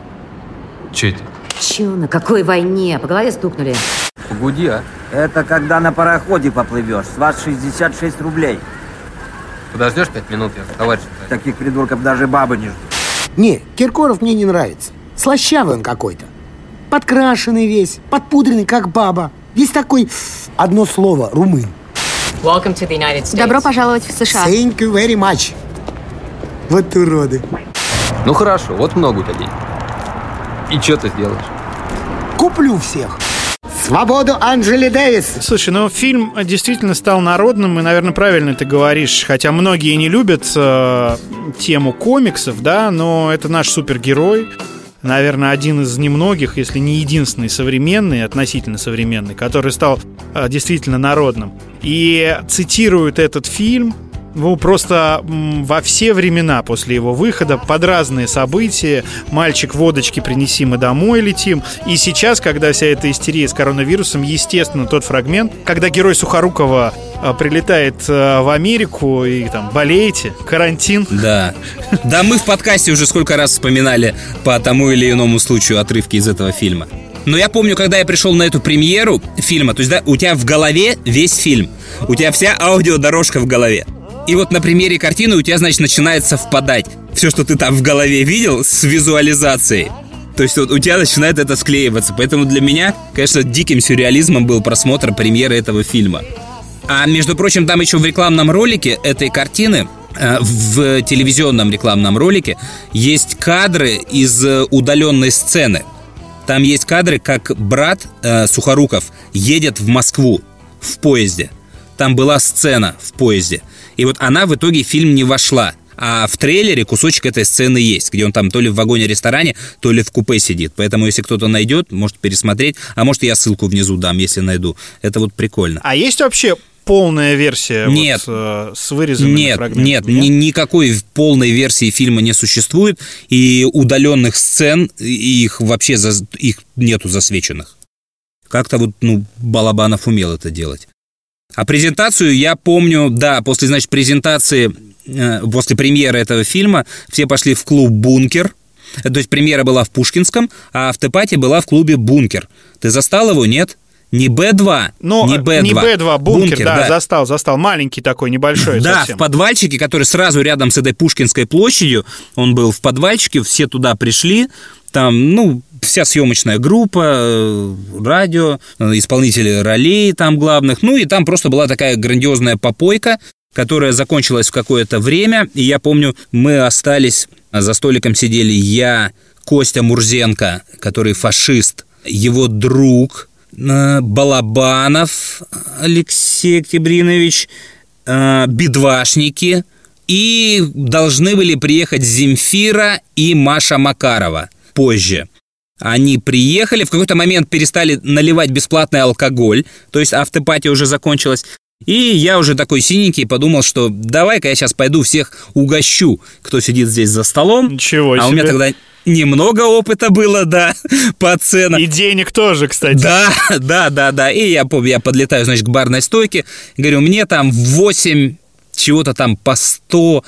Че это? Че, на какой войне? По голове стукнули. Погоди, а? Это когда на пароходе поплывешь. С вас 66 рублей. Подождешь пять минут, я товарищ. Таких придурков даже бабы не ждут. Не, Киркоров мне не нравится. Слащавый он какой-то. Подкрашенный весь, подпудренный, как баба. Есть такой, одно слово, румын. Добро пожаловать в США. Thank you very much. Вот уроды. Ну хорошо, вот много у тебя денег. И что ты сделаешь? Куплю всех. Свободу Анджели Дэвис! Слушай, ну фильм действительно стал народным, и, наверное, правильно ты говоришь, хотя многие не любят э, тему комиксов, да, но это наш супергерой, наверное, один из немногих, если не единственный современный, относительно современный, который стал э, действительно народным. И цитируют этот фильм ну, просто во все времена после его выхода, под разные события. Мальчик, водочки принеси, мы домой летим. И сейчас, когда вся эта истерия с коронавирусом, естественно, тот фрагмент, когда герой Сухорукова а, прилетает а, в Америку и там болеете, карантин. Да. Да, мы в подкасте уже сколько раз вспоминали по тому или иному случаю отрывки из этого фильма. Но я помню, когда я пришел на эту премьеру фильма, то есть, да, у тебя в голове весь фильм. У тебя вся аудиодорожка в голове. И вот на примере картины у тебя, значит, начинает совпадать все, что ты там в голове видел, с визуализацией. То есть вот у тебя начинает это склеиваться. Поэтому для меня, конечно, диким сюрреализмом был просмотр премьеры этого фильма. А между прочим, там еще в рекламном ролике этой картины э, в телевизионном рекламном ролике есть кадры из э, удаленной сцены. Там есть кадры, как брат э, Сухоруков едет в Москву в поезде. Там была сцена в поезде. И вот она в итоге в фильм не вошла. А в трейлере кусочек этой сцены есть, где он там то ли в вагоне-ресторане, то ли в купе сидит. Поэтому, если кто-то найдет, может пересмотреть. А может, я ссылку внизу дам, если найду. Это вот прикольно. А есть вообще полная версия Нет. вот, э, с вырезанными Нет, фрагментами? нет, ни- никакой полной версии фильма не существует, и удаленных сцен, их вообще за- их нету засвеченных. Как-то вот, ну, Балабанов умел это делать. А презентацию я помню, да, после, значит, презентации, э, после премьеры этого фильма все пошли в клуб «Бункер», то есть премьера была в Пушкинском, а автопати была в клубе «Бункер». Ты застал его, нет? Не Б2, Ну, не Б2. не Б2, бункер, да, застал, застал. Маленький такой, небольшой Да, совсем. в подвальчике, который сразу рядом с этой Пушкинской площадью, он был в подвальчике, все туда пришли, там, ну, вся съемочная группа, э, радио, э, исполнители ролей там главных, ну и там просто была такая грандиозная попойка, которая закончилась в какое-то время, и я помню, мы остались, а за столиком сидели я, Костя Мурзенко, который фашист, его друг, э, Балабанов Алексей Октябринович, бедвашники, и должны были приехать Земфира и Маша Макарова позже. Они приехали, в какой-то момент перестали наливать бесплатный алкоголь, то есть автопатия уже закончилась. И я уже такой синенький подумал, что давай-ка я сейчас пойду всех угощу, кто сидит здесь за столом. Ничего А у меня себе. тогда немного опыта было, да, по ценам. И денег тоже, кстати. Да, да, да, да. И я помню, я подлетаю, значит, к барной стойке, говорю, мне там 8 чего-то там по 100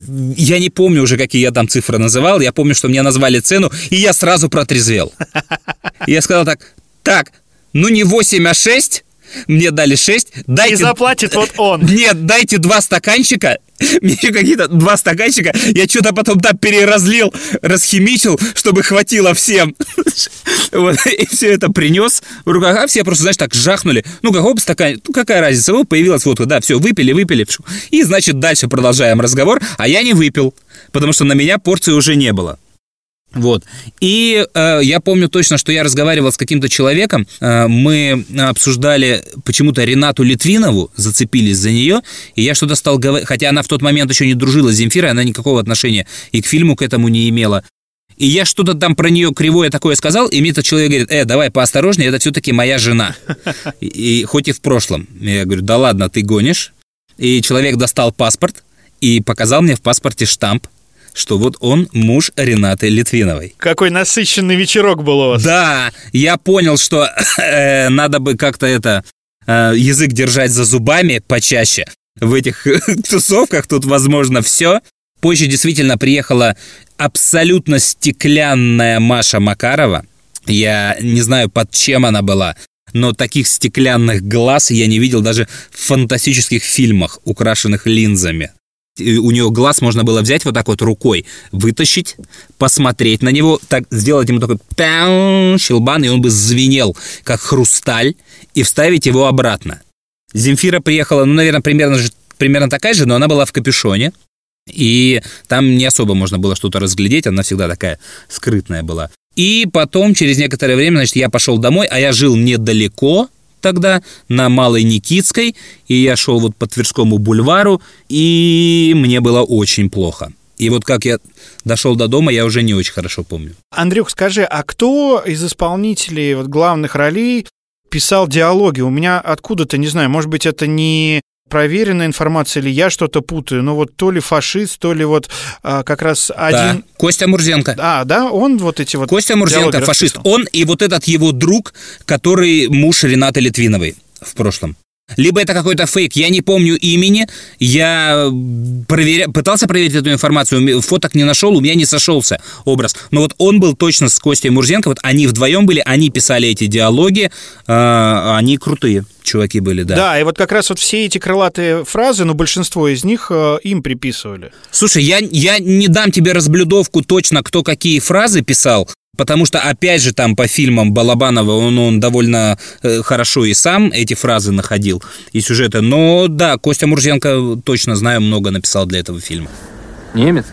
я не помню уже, какие я там цифры называл. Я помню, что мне назвали цену, и я сразу протрезвел. Я сказал так, так, ну не 8, а 6. Мне дали 6. Дайте... И заплатит вот он. Нет, дайте два стаканчика. Мне какие-то два стаканчика. Я что-то потом там переразлил, расхимичил, чтобы хватило всем. Вот, и все это принес в руках. А все просто, знаешь, так жахнули. Ну, как оба стакан, ну, какая разница? Ну, появилась водка, да, все, выпили, выпили. И, значит, дальше продолжаем разговор. А я не выпил, потому что на меня порции уже не было. Вот. И э, я помню точно, что я разговаривал с каким-то человеком. Э, мы обсуждали почему-то Ренату Литвинову, зацепились за нее. И я что-то стал говорить, хотя она в тот момент еще не дружила с Земфирой, она никакого отношения и к фильму к этому не имела. И я что-то там про нее кривое такое сказал, и мне этот человек говорит, э, давай поосторожнее, это все-таки моя жена. И, и хоть и в прошлом. Я говорю, да ладно, ты гонишь. И человек достал паспорт и показал мне в паспорте штамп, что вот он муж Ренаты Литвиновой. Какой насыщенный вечерок был у вас. Да, я понял, что э, надо бы как-то это э, язык держать за зубами почаще в этих тусовках. Тут возможно все. Позже действительно приехала абсолютно стеклянная Маша Макарова. Я не знаю, под чем она была, но таких стеклянных глаз я не видел даже в фантастических фильмах, украшенных линзами. И у нее глаз можно было взять вот так вот рукой, вытащить, посмотреть на него, так сделать ему такой щелбан, и он бы звенел, как хрусталь, и вставить его обратно. Земфира приехала, ну, наверное, примерно, примерно такая же, но она была в капюшоне, и там не особо можно было что-то разглядеть, она всегда такая скрытная была. И потом, через некоторое время, значит, я пошел домой, а я жил недалеко тогда, на Малой Никитской, и я шел вот по Тверскому бульвару, и мне было очень плохо. И вот как я дошел до дома, я уже не очень хорошо помню. Андрюх, скажи, а кто из исполнителей вот, главных ролей писал диалоги? У меня откуда-то, не знаю, может быть, это не проверенная информация, или я что-то путаю, но вот то ли фашист, то ли вот а, как раз один... Да, Костя Мурзенко. А, да, он вот эти вот... Костя Мурзенко, фашист. Он и вот этот его друг, который муж Ренаты Литвиновой в прошлом. Либо это какой-то фейк, я не помню имени, я проверя... пытался проверить эту информацию, фоток не нашел, у меня не сошелся образ. Но вот он был точно с Костей Мурзенко, вот они вдвоем были, они писали эти диалоги, а, они крутые чуваки были, да. Да. и вот как раз вот все эти крылатые фразы, ну, большинство из них э, им приписывали. Слушай, я, я не дам тебе разблюдовку точно, кто какие фразы писал, Потому что, опять же, там по фильмам Балабанова он, он довольно э, хорошо и сам эти фразы находил, и сюжеты. Но да, Костя Мурзенко, точно знаю, много написал для этого фильма. Немец?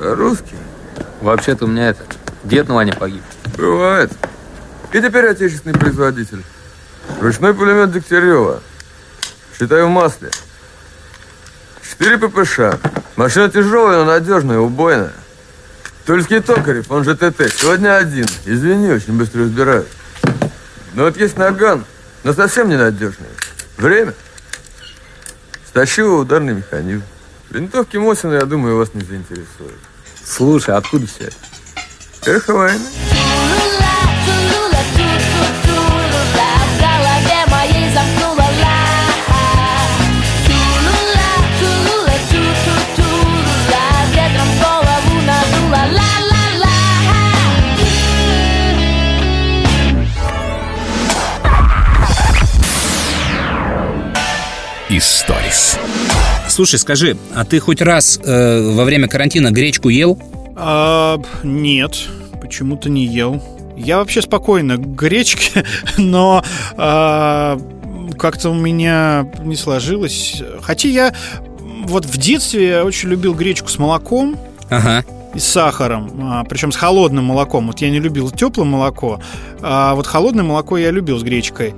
Русский. Вообще-то у меня это, дед на войне погиб. Бывает. И теперь отечественный производитель. Ручной пулемет Дегтярева. Считаю в масле. 4 ППШ. Машина тяжелая, но надежная, убойная. Тульский Токарев, он же ТТ, сегодня один. Извини, очень быстро разбираюсь. Но вот есть наган, но совсем ненадежный. Время. Стащил ударный механизм. Винтовки Мосина, я думаю, вас не заинтересует. Слушай, откуда все это? Эхо Историс. Слушай, скажи, а ты хоть раз э, во время карантина гречку ел? А, нет, почему-то не ел. Я вообще спокойно к гречке, но а, как-то у меня не сложилось. Хотя я вот в детстве очень любил гречку с молоком. Ага. И с сахаром, а, причем с холодным молоком. Вот я не любил теплое молоко, а вот холодное молоко я любил с гречкой.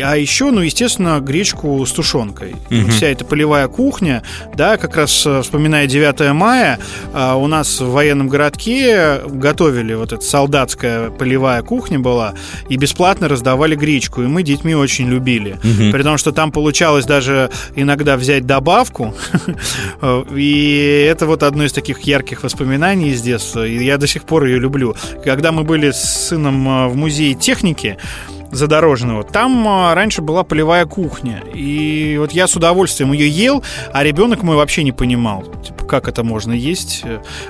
А еще, ну, естественно, гречку с тушенкой. Мгм. Вся эта полевая кухня, да, как раз э, вспоминая 9 мая, а, у нас в военном городке готовили вот эта солдатская полевая кухня была, и бесплатно раздавали гречку, и мы детьми очень любили. Мгм. При том, что там получалось даже иногда взять добавку, и это вот одно из таких ярких воспоминаний из детства, и я до сих пор ее люблю. Когда мы были с сыном э, в музее техники, задорожного. Там а, раньше была полевая кухня. И вот я с удовольствием ее ел, а ребенок мой вообще не понимал, типа, как это можно есть.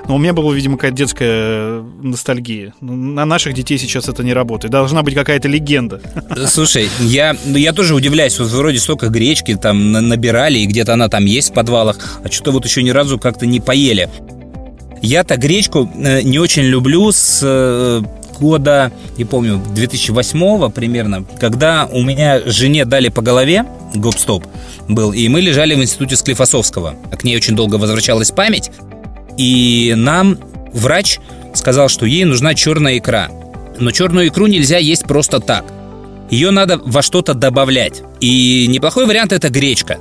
Но у меня была, видимо, какая-то детская э, ностальгия. Ну, На наших детей сейчас это не работает. Должна быть какая-то легенда. Слушай, я, ну, я тоже удивляюсь, вот вроде столько гречки там на- набирали, и где-то она там есть в подвалах, а что-то вот еще ни разу как-то не поели. Я-то гречку э, не очень люблю с э, года, не помню, 2008 примерно, когда у меня жене дали по голове, гоп-стоп был, и мы лежали в институте Склифосовского. К ней очень долго возвращалась память, и нам врач сказал, что ей нужна черная икра. Но черную икру нельзя есть просто так. Ее надо во что-то добавлять. И неплохой вариант это гречка.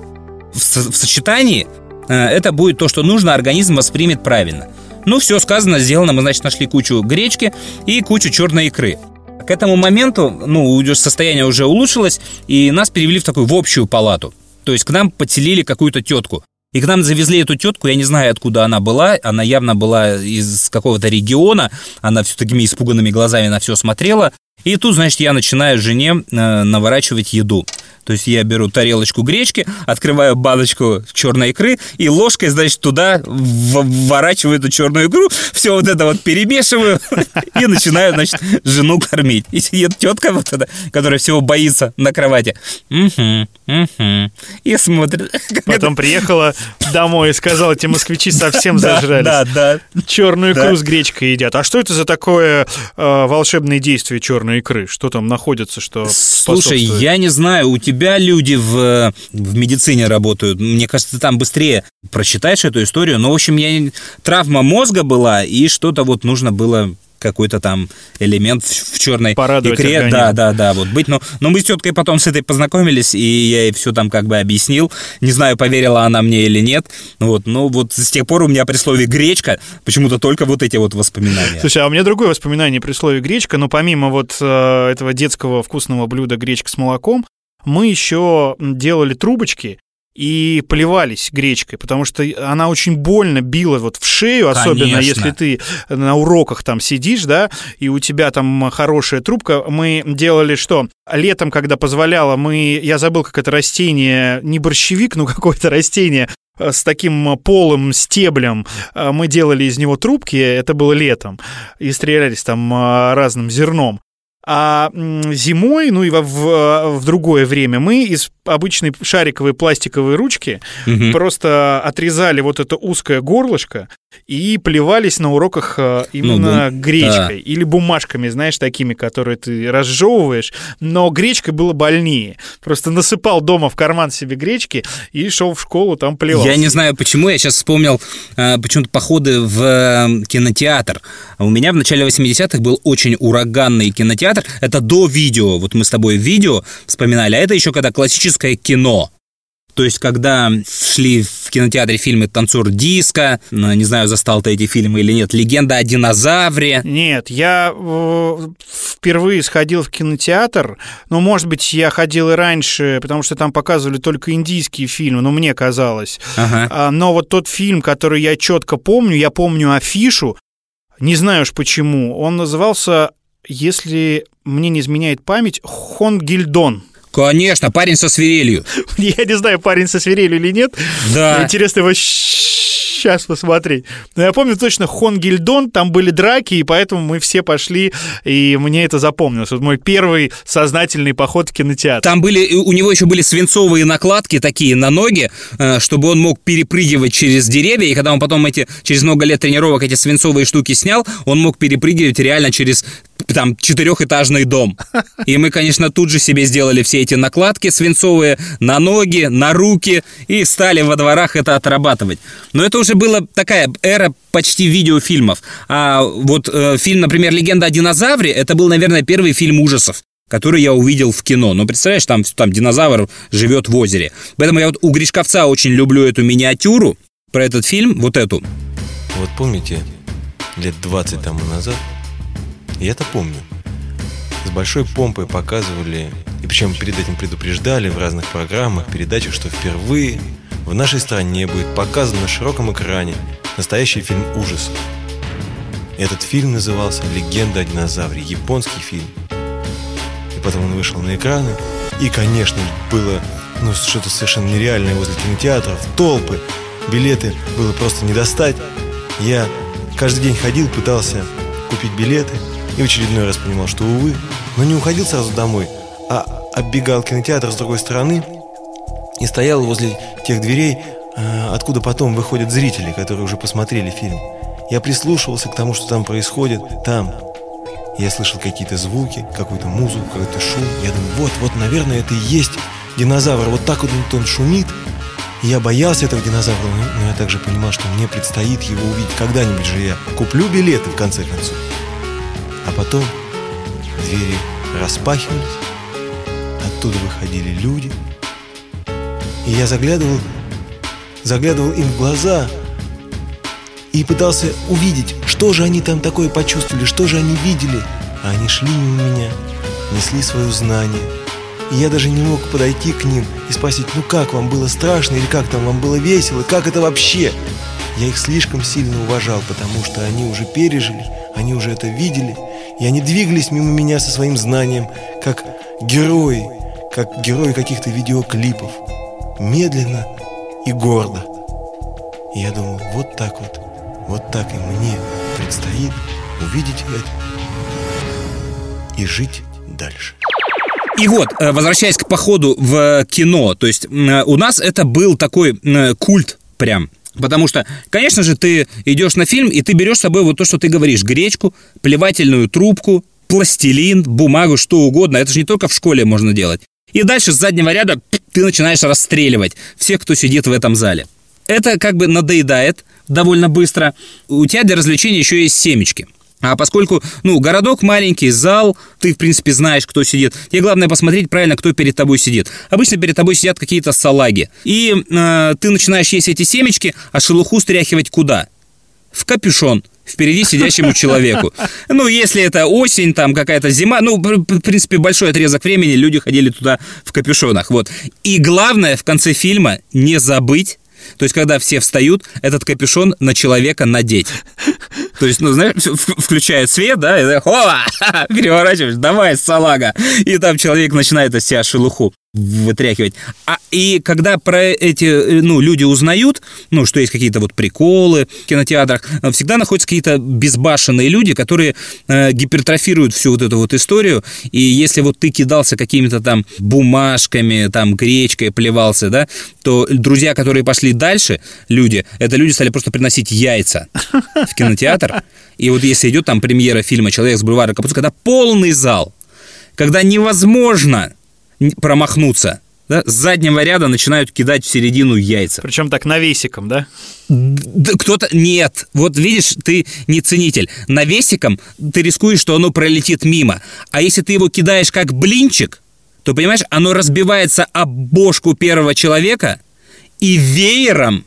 В, в сочетании э, это будет то, что нужно, организм воспримет правильно. Ну, все сказано, сделано. Мы, значит, нашли кучу гречки и кучу черной икры. К этому моменту, ну, состояние уже улучшилось, и нас перевели в такую в общую палату. То есть к нам подселили какую-то тетку. И к нам завезли эту тетку, я не знаю, откуда она была, она явно была из какого-то региона, она все такими испуганными глазами на все смотрела. И тут, значит, я начинаю жене э, наворачивать еду. То есть я беру тарелочку гречки, открываю баночку черной икры и ложкой, значит, туда вворачиваю эту черную икру, все вот это вот перемешиваю и начинаю, значит, жену кормить. И сидит тетка вот эта, которая всего боится на кровати. Мгм, мгм. И смотрит. Потом приехала домой и сказала, эти москвичи совсем зажрались. да, да. Черную икру с гречкой едят. А что это за такое э, волшебное действие черной икры? Что там находится, что Слушай, я не знаю, у тебя люди в, в медицине работают. Мне кажется, ты там быстрее прочитаешь эту историю. Но, в общем, я... травма мозга была, и что-то вот нужно было какой-то там элемент в, в черной Порадовать икре. организм. Да, да, да, вот быть. Но, но мы с теткой потом с этой познакомились, и я ей все там как бы объяснил. Не знаю, поверила она мне или нет. Вот, но вот с тех пор у меня при слове гречка почему-то только вот эти вот воспоминания. Слушай, а у меня другое воспоминание при слове гречка, но помимо вот э, этого детского вкусного блюда гречка с молоком, мы еще делали трубочки и поливались гречкой, потому что она очень больно била вот в шею, особенно Конечно. если ты на уроках там сидишь, да, и у тебя там хорошая трубка. Мы делали что? Летом, когда позволяло, мы, я забыл, как это растение, не борщевик, но какое-то растение, э, с таким полым стеблем. Э, Мы делали из него трубки, это было летом, и стрелялись там э, разным зерном. А зимой, ну и во- в, в другое время, мы из обычной шариковой пластиковой ручки Мгм. просто отрезали вот это узкое горлышко и плевались на уроках э, именно Ну, бум- гречкой или бумажками, знаешь, такими, которые ты разжевываешь, но гречкой было больнее. Просто насыпал дома в карман себе гречки и шел в школу, там плевался. Я не знаю почему, я сейчас вспомнил э, почему-то походы в э, кинотеатр. У меня в начале 80-х был очень ураганный кинотеатр. Это до видео. Вот мы с тобой видео вспоминали, а это еще когда классическое кино. То есть, когда шли в кинотеатре фильмы «Танцор диска», ну, не знаю, застал ты эти фильмы или нет, «Легенда о динозавре». Нет, я э, впервые сходил в кинотеатр, ну, может быть, я ходил и раньше, потому что там показывали только индийские фильмы, ну, мне казалось. Ага. А, Но вот тот фильм, который я четко помню, я помню афишу, не знаю уж почему, он назывался, если мне не изменяет память, Хонгильдон. Конечно, парень со свирелью. Я не знаю, парень со свирелью или нет. Да. Интересно его сейчас посмотреть. Но я помню точно Хонгильдон, там были драки, и поэтому мы все пошли, и мне это запомнилось. Вот мой первый сознательный поход в кинотеатр. Там были, у него еще были свинцовые накладки такие на ноги, э, чтобы он мог перепрыгивать через деревья, и когда он потом эти, через много лет тренировок эти свинцовые штуки снял, он мог перепрыгивать реально через там четырехэтажный дом. И мы, конечно, тут же себе сделали все эти накладки свинцовые на ноги, на руки и стали во дворах это отрабатывать. Но это уже была такая эра почти видеофильмов. А вот э, фильм, например, «Легенда о динозавре» это был, наверное, первый фильм ужасов который я увидел в кино. Ну, представляешь, там, там динозавр живет в озере. Поэтому я вот у Гришковца очень люблю эту миниатюру про этот фильм, вот эту. Вот помните, лет 20 тому назад, я это помню, с большой помпой показывали, и причем перед этим предупреждали в разных программах, передачах, что впервые в нашей стране будет показан на широком экране настоящий фильм ужасов. Этот фильм назывался «Легенда о динозавре», японский фильм. И потом он вышел на экраны, и, конечно, было ну, что-то совершенно нереальное возле кинотеатров, толпы, билеты было просто не достать. Я каждый день ходил, пытался купить билеты, и в очередной раз понимал, что, увы, но не уходил сразу домой, а оббегал кинотеатр с другой стороны и стоял возле тех дверей, э, откуда потом выходят зрители, которые уже посмотрели фильм. Я прислушивался к тому, что там происходит, там. Я слышал какие-то звуки, какую-то музыку, какой-то шум. Я думаю, вот, вот, наверное, это и есть динозавр. Вот так вот он, шумит. И я боялся этого динозавра, но, но я также понимал, что мне предстоит его увидеть. Когда-нибудь же я куплю билеты, в конце концов. А потом двери распахивались, оттуда выходили люди. И я заглядывал, заглядывал им в глаза и пытался увидеть, что же они там такое почувствовали, что же они видели. А они шли мимо меня, несли свое знание. И я даже не мог подойти к ним и спросить, ну как вам было страшно или как там вам было весело, как это вообще? Я их слишком сильно уважал, потому что они уже пережили, они уже это видели, и они двигались мимо меня со своим знанием, как герои, как герои каких-то видеоклипов, медленно и гордо. И я думал, вот так вот, вот так и мне предстоит увидеть это и жить дальше. И вот, э, возвращаясь к походу в кино, то есть м, у нас это был такой культ прям. Потому что, конечно же, ты идешь на фильм, и ты берешь с собой вот то, что ты говоришь, гречку, плевательную трубку, пластилин, бумагу, что угодно. Это же не только в школе можно делать. И дальше с заднего ряда ты начинаешь расстреливать всех, кто сидит в этом зале. Это как бы надоедает довольно быстро. У тебя для развлечения еще есть семечки. А поскольку, ну, городок маленький, зал, ты, в принципе, знаешь, кто сидит. Тебе главное посмотреть правильно, кто перед тобой сидит. Обычно перед тобой сидят какие-то салаги. И э, ты начинаешь есть эти семечки, а шелуху стряхивать куда? В капюшон впереди сидящему человеку. Ну, если это осень, там какая-то зима, ну, в принципе, большой отрезок времени люди ходили туда в капюшонах, вот. И главное в конце фильма не забыть то есть, когда все встают, этот капюшон на человека надеть. То есть, ну, знаешь, включает свет, да, и хова, переворачиваешь, давай, салага. И там человек начинает из себя шелуху. Вытряхивать. А и когда про эти, э, ну, люди узнают, ну, что есть какие-то вот приколы в кинотеатрах, э, всегда находятся какие-то безбашенные люди, которые э, гипертрофируют всю вот эту вот историю, и если вот ты кидался какими-то там бумажками, там, гречкой плевался, да, то друзья, которые пошли дальше, люди, это люди стали просто приносить яйца в кинотеатр, и вот если идет там премьера фильма «Человек с бульвара Капуцина», когда полный зал, когда невозможно промахнуться, да, с заднего ряда начинают кидать в середину яйца. Причем так навесиком, да? Да кто-то... Нет. Вот видишь, ты не ценитель. Навесиком ты рискуешь, что оно пролетит мимо. А если ты его кидаешь как блинчик, то, понимаешь, оно разбивается об бошку первого человека и веером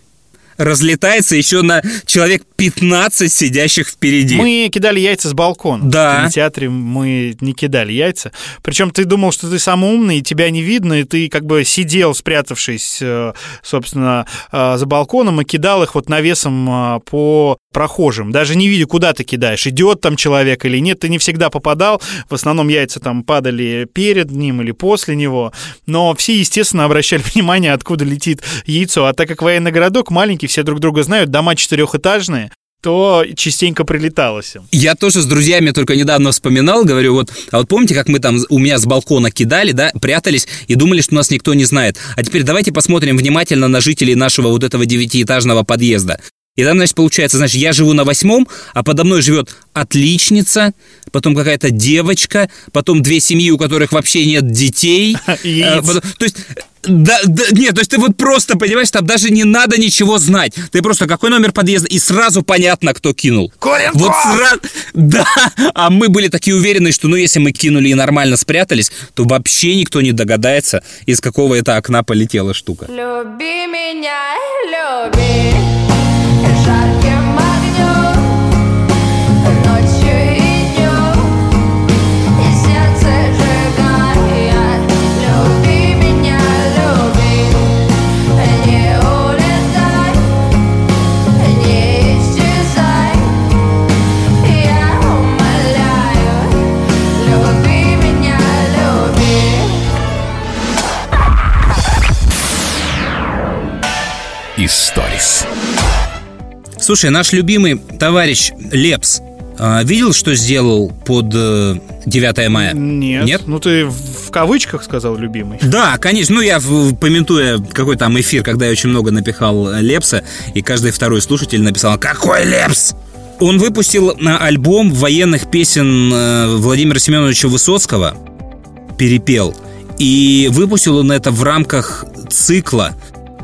разлетается еще на человек 15 сидящих впереди. Мы кидали яйца с балкона. Да. В кинотеатре мы не кидали яйца. Причем ты думал, что ты самый умный, и тебя не видно, и ты как бы сидел, спрятавшись, э, собственно, э, за балконом, и кидал их вот навесом э, по прохожим, даже не видя, куда ты кидаешь, идет там человек или нет, ты не всегда попадал, в основном яйца там падали перед ним или после него, но все, естественно, обращали внимание, откуда летит яйцо, а так как военный городок маленький, все друг друга знают, дома четырехэтажные, то частенько прилеталось им. Я тоже с друзьями только недавно вспоминал, говорю, вот, а вот помните, как мы там у меня с балкона кидали, да, прятались и думали, что нас никто не знает. А теперь давайте посмотрим внимательно на жителей нашего вот этого девятиэтажного подъезда. И там, значит, получается, значит, я живу на восьмом, а подо мной живет отличница, потом какая-то девочка, потом две семьи, у которых вообще нет детей. Э, то есть, да, да, нет, то есть ты вот просто, понимаешь, там даже не надо ничего знать. Ты просто какой номер подъезда, и сразу понятно, кто кинул. Вот сразу, да, а мы были такие уверены, что ну если мы кинули и нормально спрятались, то вообще никто не догадается, из какого это окна полетела штука. Люби меня, люби Слушай, наш любимый товарищ Лепс а, видел, что сделал под э, 9 мая? Нет. Нет? Ну ты в кавычках сказал любимый. Да, конечно. Ну, я, помятуя какой там эфир, когда я очень много напихал э, Лепса, и каждый второй слушатель написал «Какой Лепс?» Он выпустил на альбом военных песен э, Владимира Семеновича Высоцкого «Перепел». И выпустил он это в рамках цикла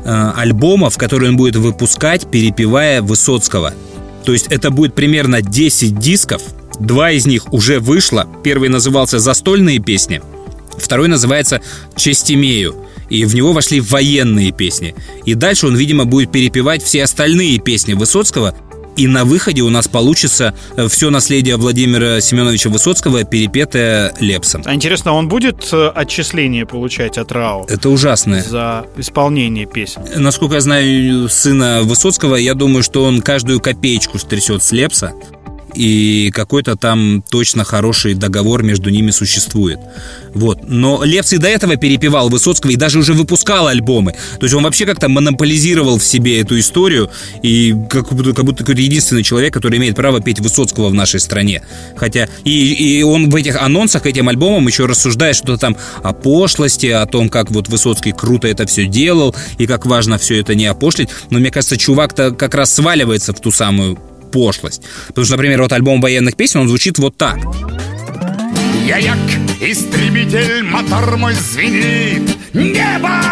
э, альбомов, которые он будет выпускать, перепевая Высоцкого. То есть это будет примерно 10 дисков, два из них уже вышло. Первый назывался «Застольные песни», Второй называется «Честь имею». И в него вошли военные песни. И дальше он, видимо, будет перепевать все остальные песни Высоцкого. И на выходе у нас получится все наследие Владимира Семеновича Высоцкого, перепетое Лепсом. А интересно, он будет э, отчисление получать от РАО Это ужасно. за исполнение песен? Насколько я знаю сына Высоцкого, я думаю, что он каждую копеечку стрясет с Лепса. И какой-то там точно хороший договор между ними существует. Вот. Но Лепс и до этого перепевал Высоцкого и даже уже выпускал альбомы. То есть он вообще как-то монополизировал в себе эту историю и как будто, как будто какой-то единственный человек, который имеет право петь Высоцкого в нашей стране. Хотя и, и он в этих анонсах к этим альбомам еще рассуждает что-то там о пошлости, о том, как вот Высоцкий круто это все делал и как важно все это не опошлить. Но мне кажется, чувак-то как раз сваливается в ту самую пошлость. Потому что, например, вот альбом военных песен, он звучит вот так. Я як истребитель, мотор мой звенит Небо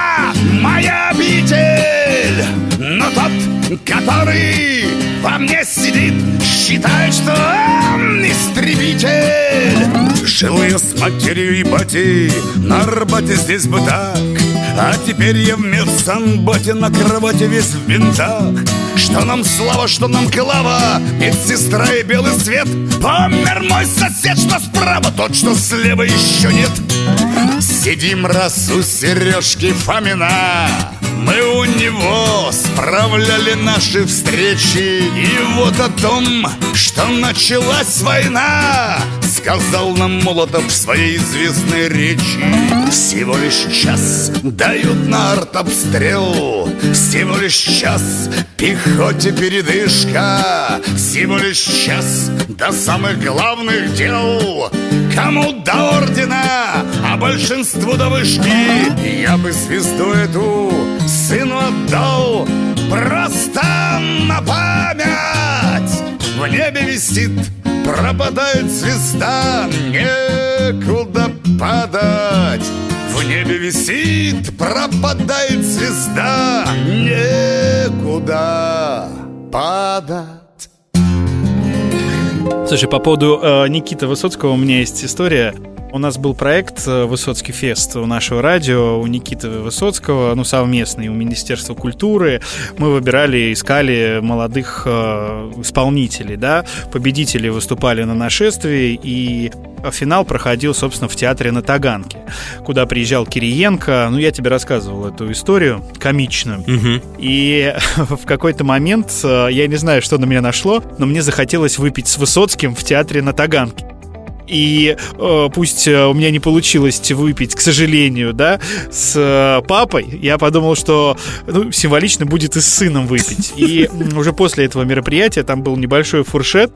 моя обитель Но тот, который во мне сидит Считает, что он истребитель Жил я с матерью и батей На Арбате здесь бы так. А теперь я в медсанбате На кровати весь в бинтах. Что нам слава, что нам клава Медсестра и белый свет. Помер мой сосед, что справа Тот, что слева еще нет. Сидим раз у Сережки Фомина. Мы у него справляли наши встречи. И вот о том, что началась война Сказал нам Молотов в своей известной речи. Всего лишь час дают на артобстрел Всего лишь час пехоте передышка Всего лишь час до самых главных дел. Кому до ордена, а большинству до вышки Я бы звезду эту сыну отдал. Просто на память В небе висит, пропадает звезда Некуда падать В небе висит, пропадает звезда Некуда падать Слушай, по поводу э, Никиты Высоцкого у меня есть история. У нас был проект э, «Высоцкий фест» у нашего радио, у Никиты Высоцкого, ну, совместный, у Министерства культуры. Мы выбирали, искали молодых э, исполнителей, да. Победители выступали на нашествии, и финал проходил, собственно, в театре на Таганке, куда приезжал Кириенко. Ну, я тебе рассказывал эту историю комичную. И в какой-то момент, э, я не знаю, что на меня нашло, но мне захотелось выпить с Высоцким в театре на Таганке. И э, пусть э, у меня не получилось выпить, к сожалению, да, с э, папой, я подумал, что ну, символично будет и с сыном выпить. И уже после этого мероприятия там был небольшой фуршет,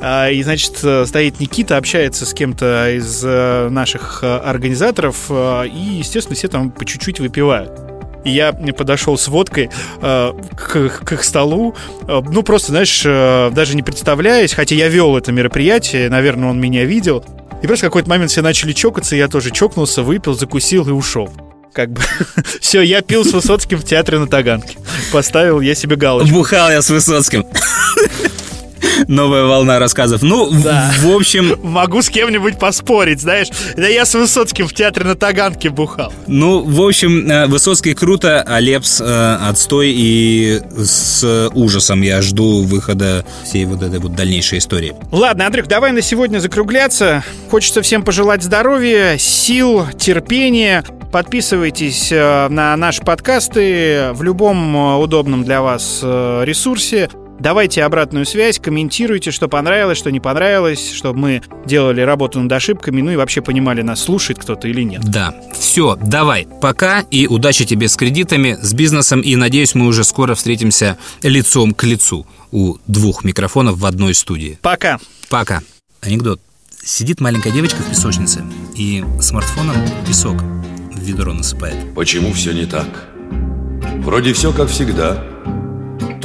а, И, значит, э, стоит Никита, общается с кем-то из э, наших организаторов, и, естественно, все там по чуть-чуть выпивают. И я подошел с водкой э, к, к их столу, э, ну, просто, знаешь, э, даже не представляясь, хотя я вел это мероприятие, наверное, он меня видел. И просто в какой-то момент все начали чокаться, я тоже чокнулся, выпил, закусил и ушел. Как бы, все, я пил с Высоцким в театре на Таганке. Поставил я себе галочку. Бухал я с Высоцким. Новая волна рассказов. Ну, в- Да. в общем, Могу с кем-нибудь поспорить, знаешь. Да я с Высоцким в театре на Таганке бухал. Ну, в общем, э, Высоцкий круто, а Лепс э, отстой и с ужасом я жду выхода всей вот этой вот дальнейшей истории. Ладно, Андрюх, давай на сегодня закругляться. Хочется всем пожелать здоровья, сил, терпения. Подписывайтесь э, на наши подкасты в любом э, удобном для вас ресурсе. Давайте обратную связь, комментируйте, что понравилось, что не понравилось, чтобы мы делали работу над ошибками, ну и вообще понимали, нас слушает кто-то или нет. Да, все, давай, пока и удачи тебе с кредитами, с бизнесом, и надеюсь, мы уже скоро встретимся лицом к лицу у двух микрофонов в одной студии. Пока. Пока. Анекдот. Сидит маленькая девочка в песочнице и смартфоном песок в ведро насыпает. Почему все не так? Вроде все как всегда.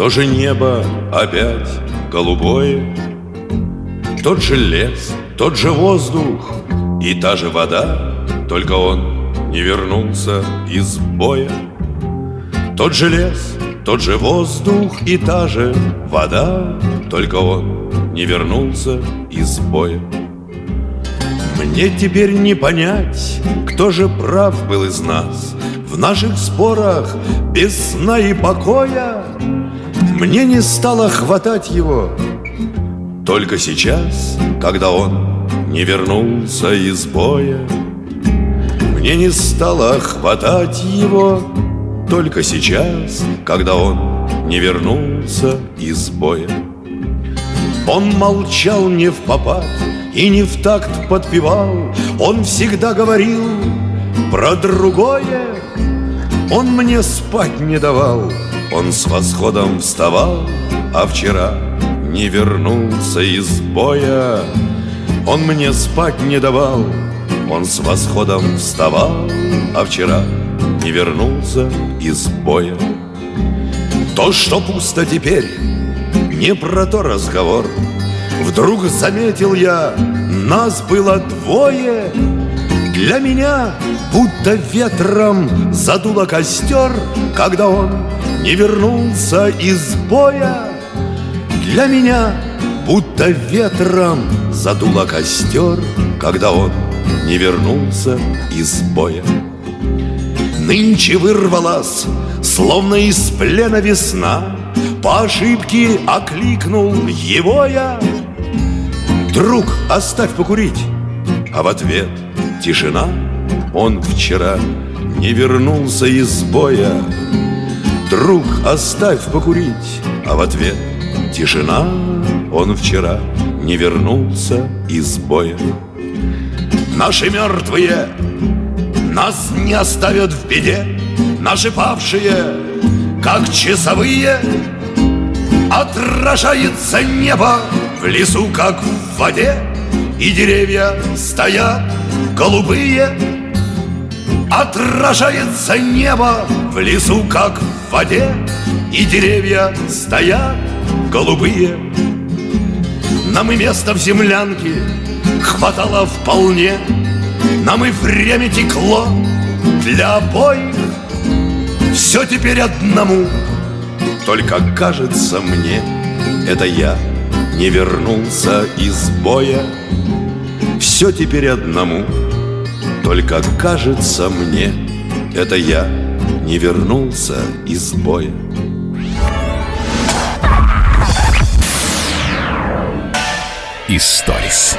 То же небо опять голубое, Тот же лес, тот же воздух и та же вода, Только он не вернулся из боя. Тот же лес, тот же воздух и та же вода, Только он не вернулся из боя. Мне теперь не понять, кто же прав был из нас В наших спорах без сна и покоя Мне не стало хватать его. Только сейчас, когда он не вернулся из боя Мне не стало хватать его. Только сейчас, когда он не вернулся из боя. Он молчал не в попад и не в такт подпевал. Он всегда говорил про другое. Он мне спать не давал Он с восходом вставал А вчера не вернулся из боя. Он мне спать не давал Он с восходом вставал А вчера не вернулся из боя. То, что пусто теперь не про то разговор. Вдруг заметил я, нас было двое. Для меня будто ветром задуло костер Когда он не вернулся из боя. Для меня будто ветром задуло костер Когда он не вернулся из боя. Нынче вырвалась, словно из плена весна. По ошибке окликнул его я. Друг, оставь покурить! А в ответ тишина. Он вчера не вернулся из боя Друг, оставь покурить А в ответ тишина Он вчера не вернулся из боя. Наши мертвые нас не оставят в беде, Наши павшие, как часовые, Отражается небо в лесу, как в воде, И деревья стоят голубые. Отражается небо в лесу, как в воде, И деревья стоят голубые. Нам и место в землянке хватало вполне, Нам и время текло для обоих. Все теперь одному, только кажется мне, это я не вернулся из боя. Все теперь одному, только кажется мне, это я не вернулся из боя. Историс.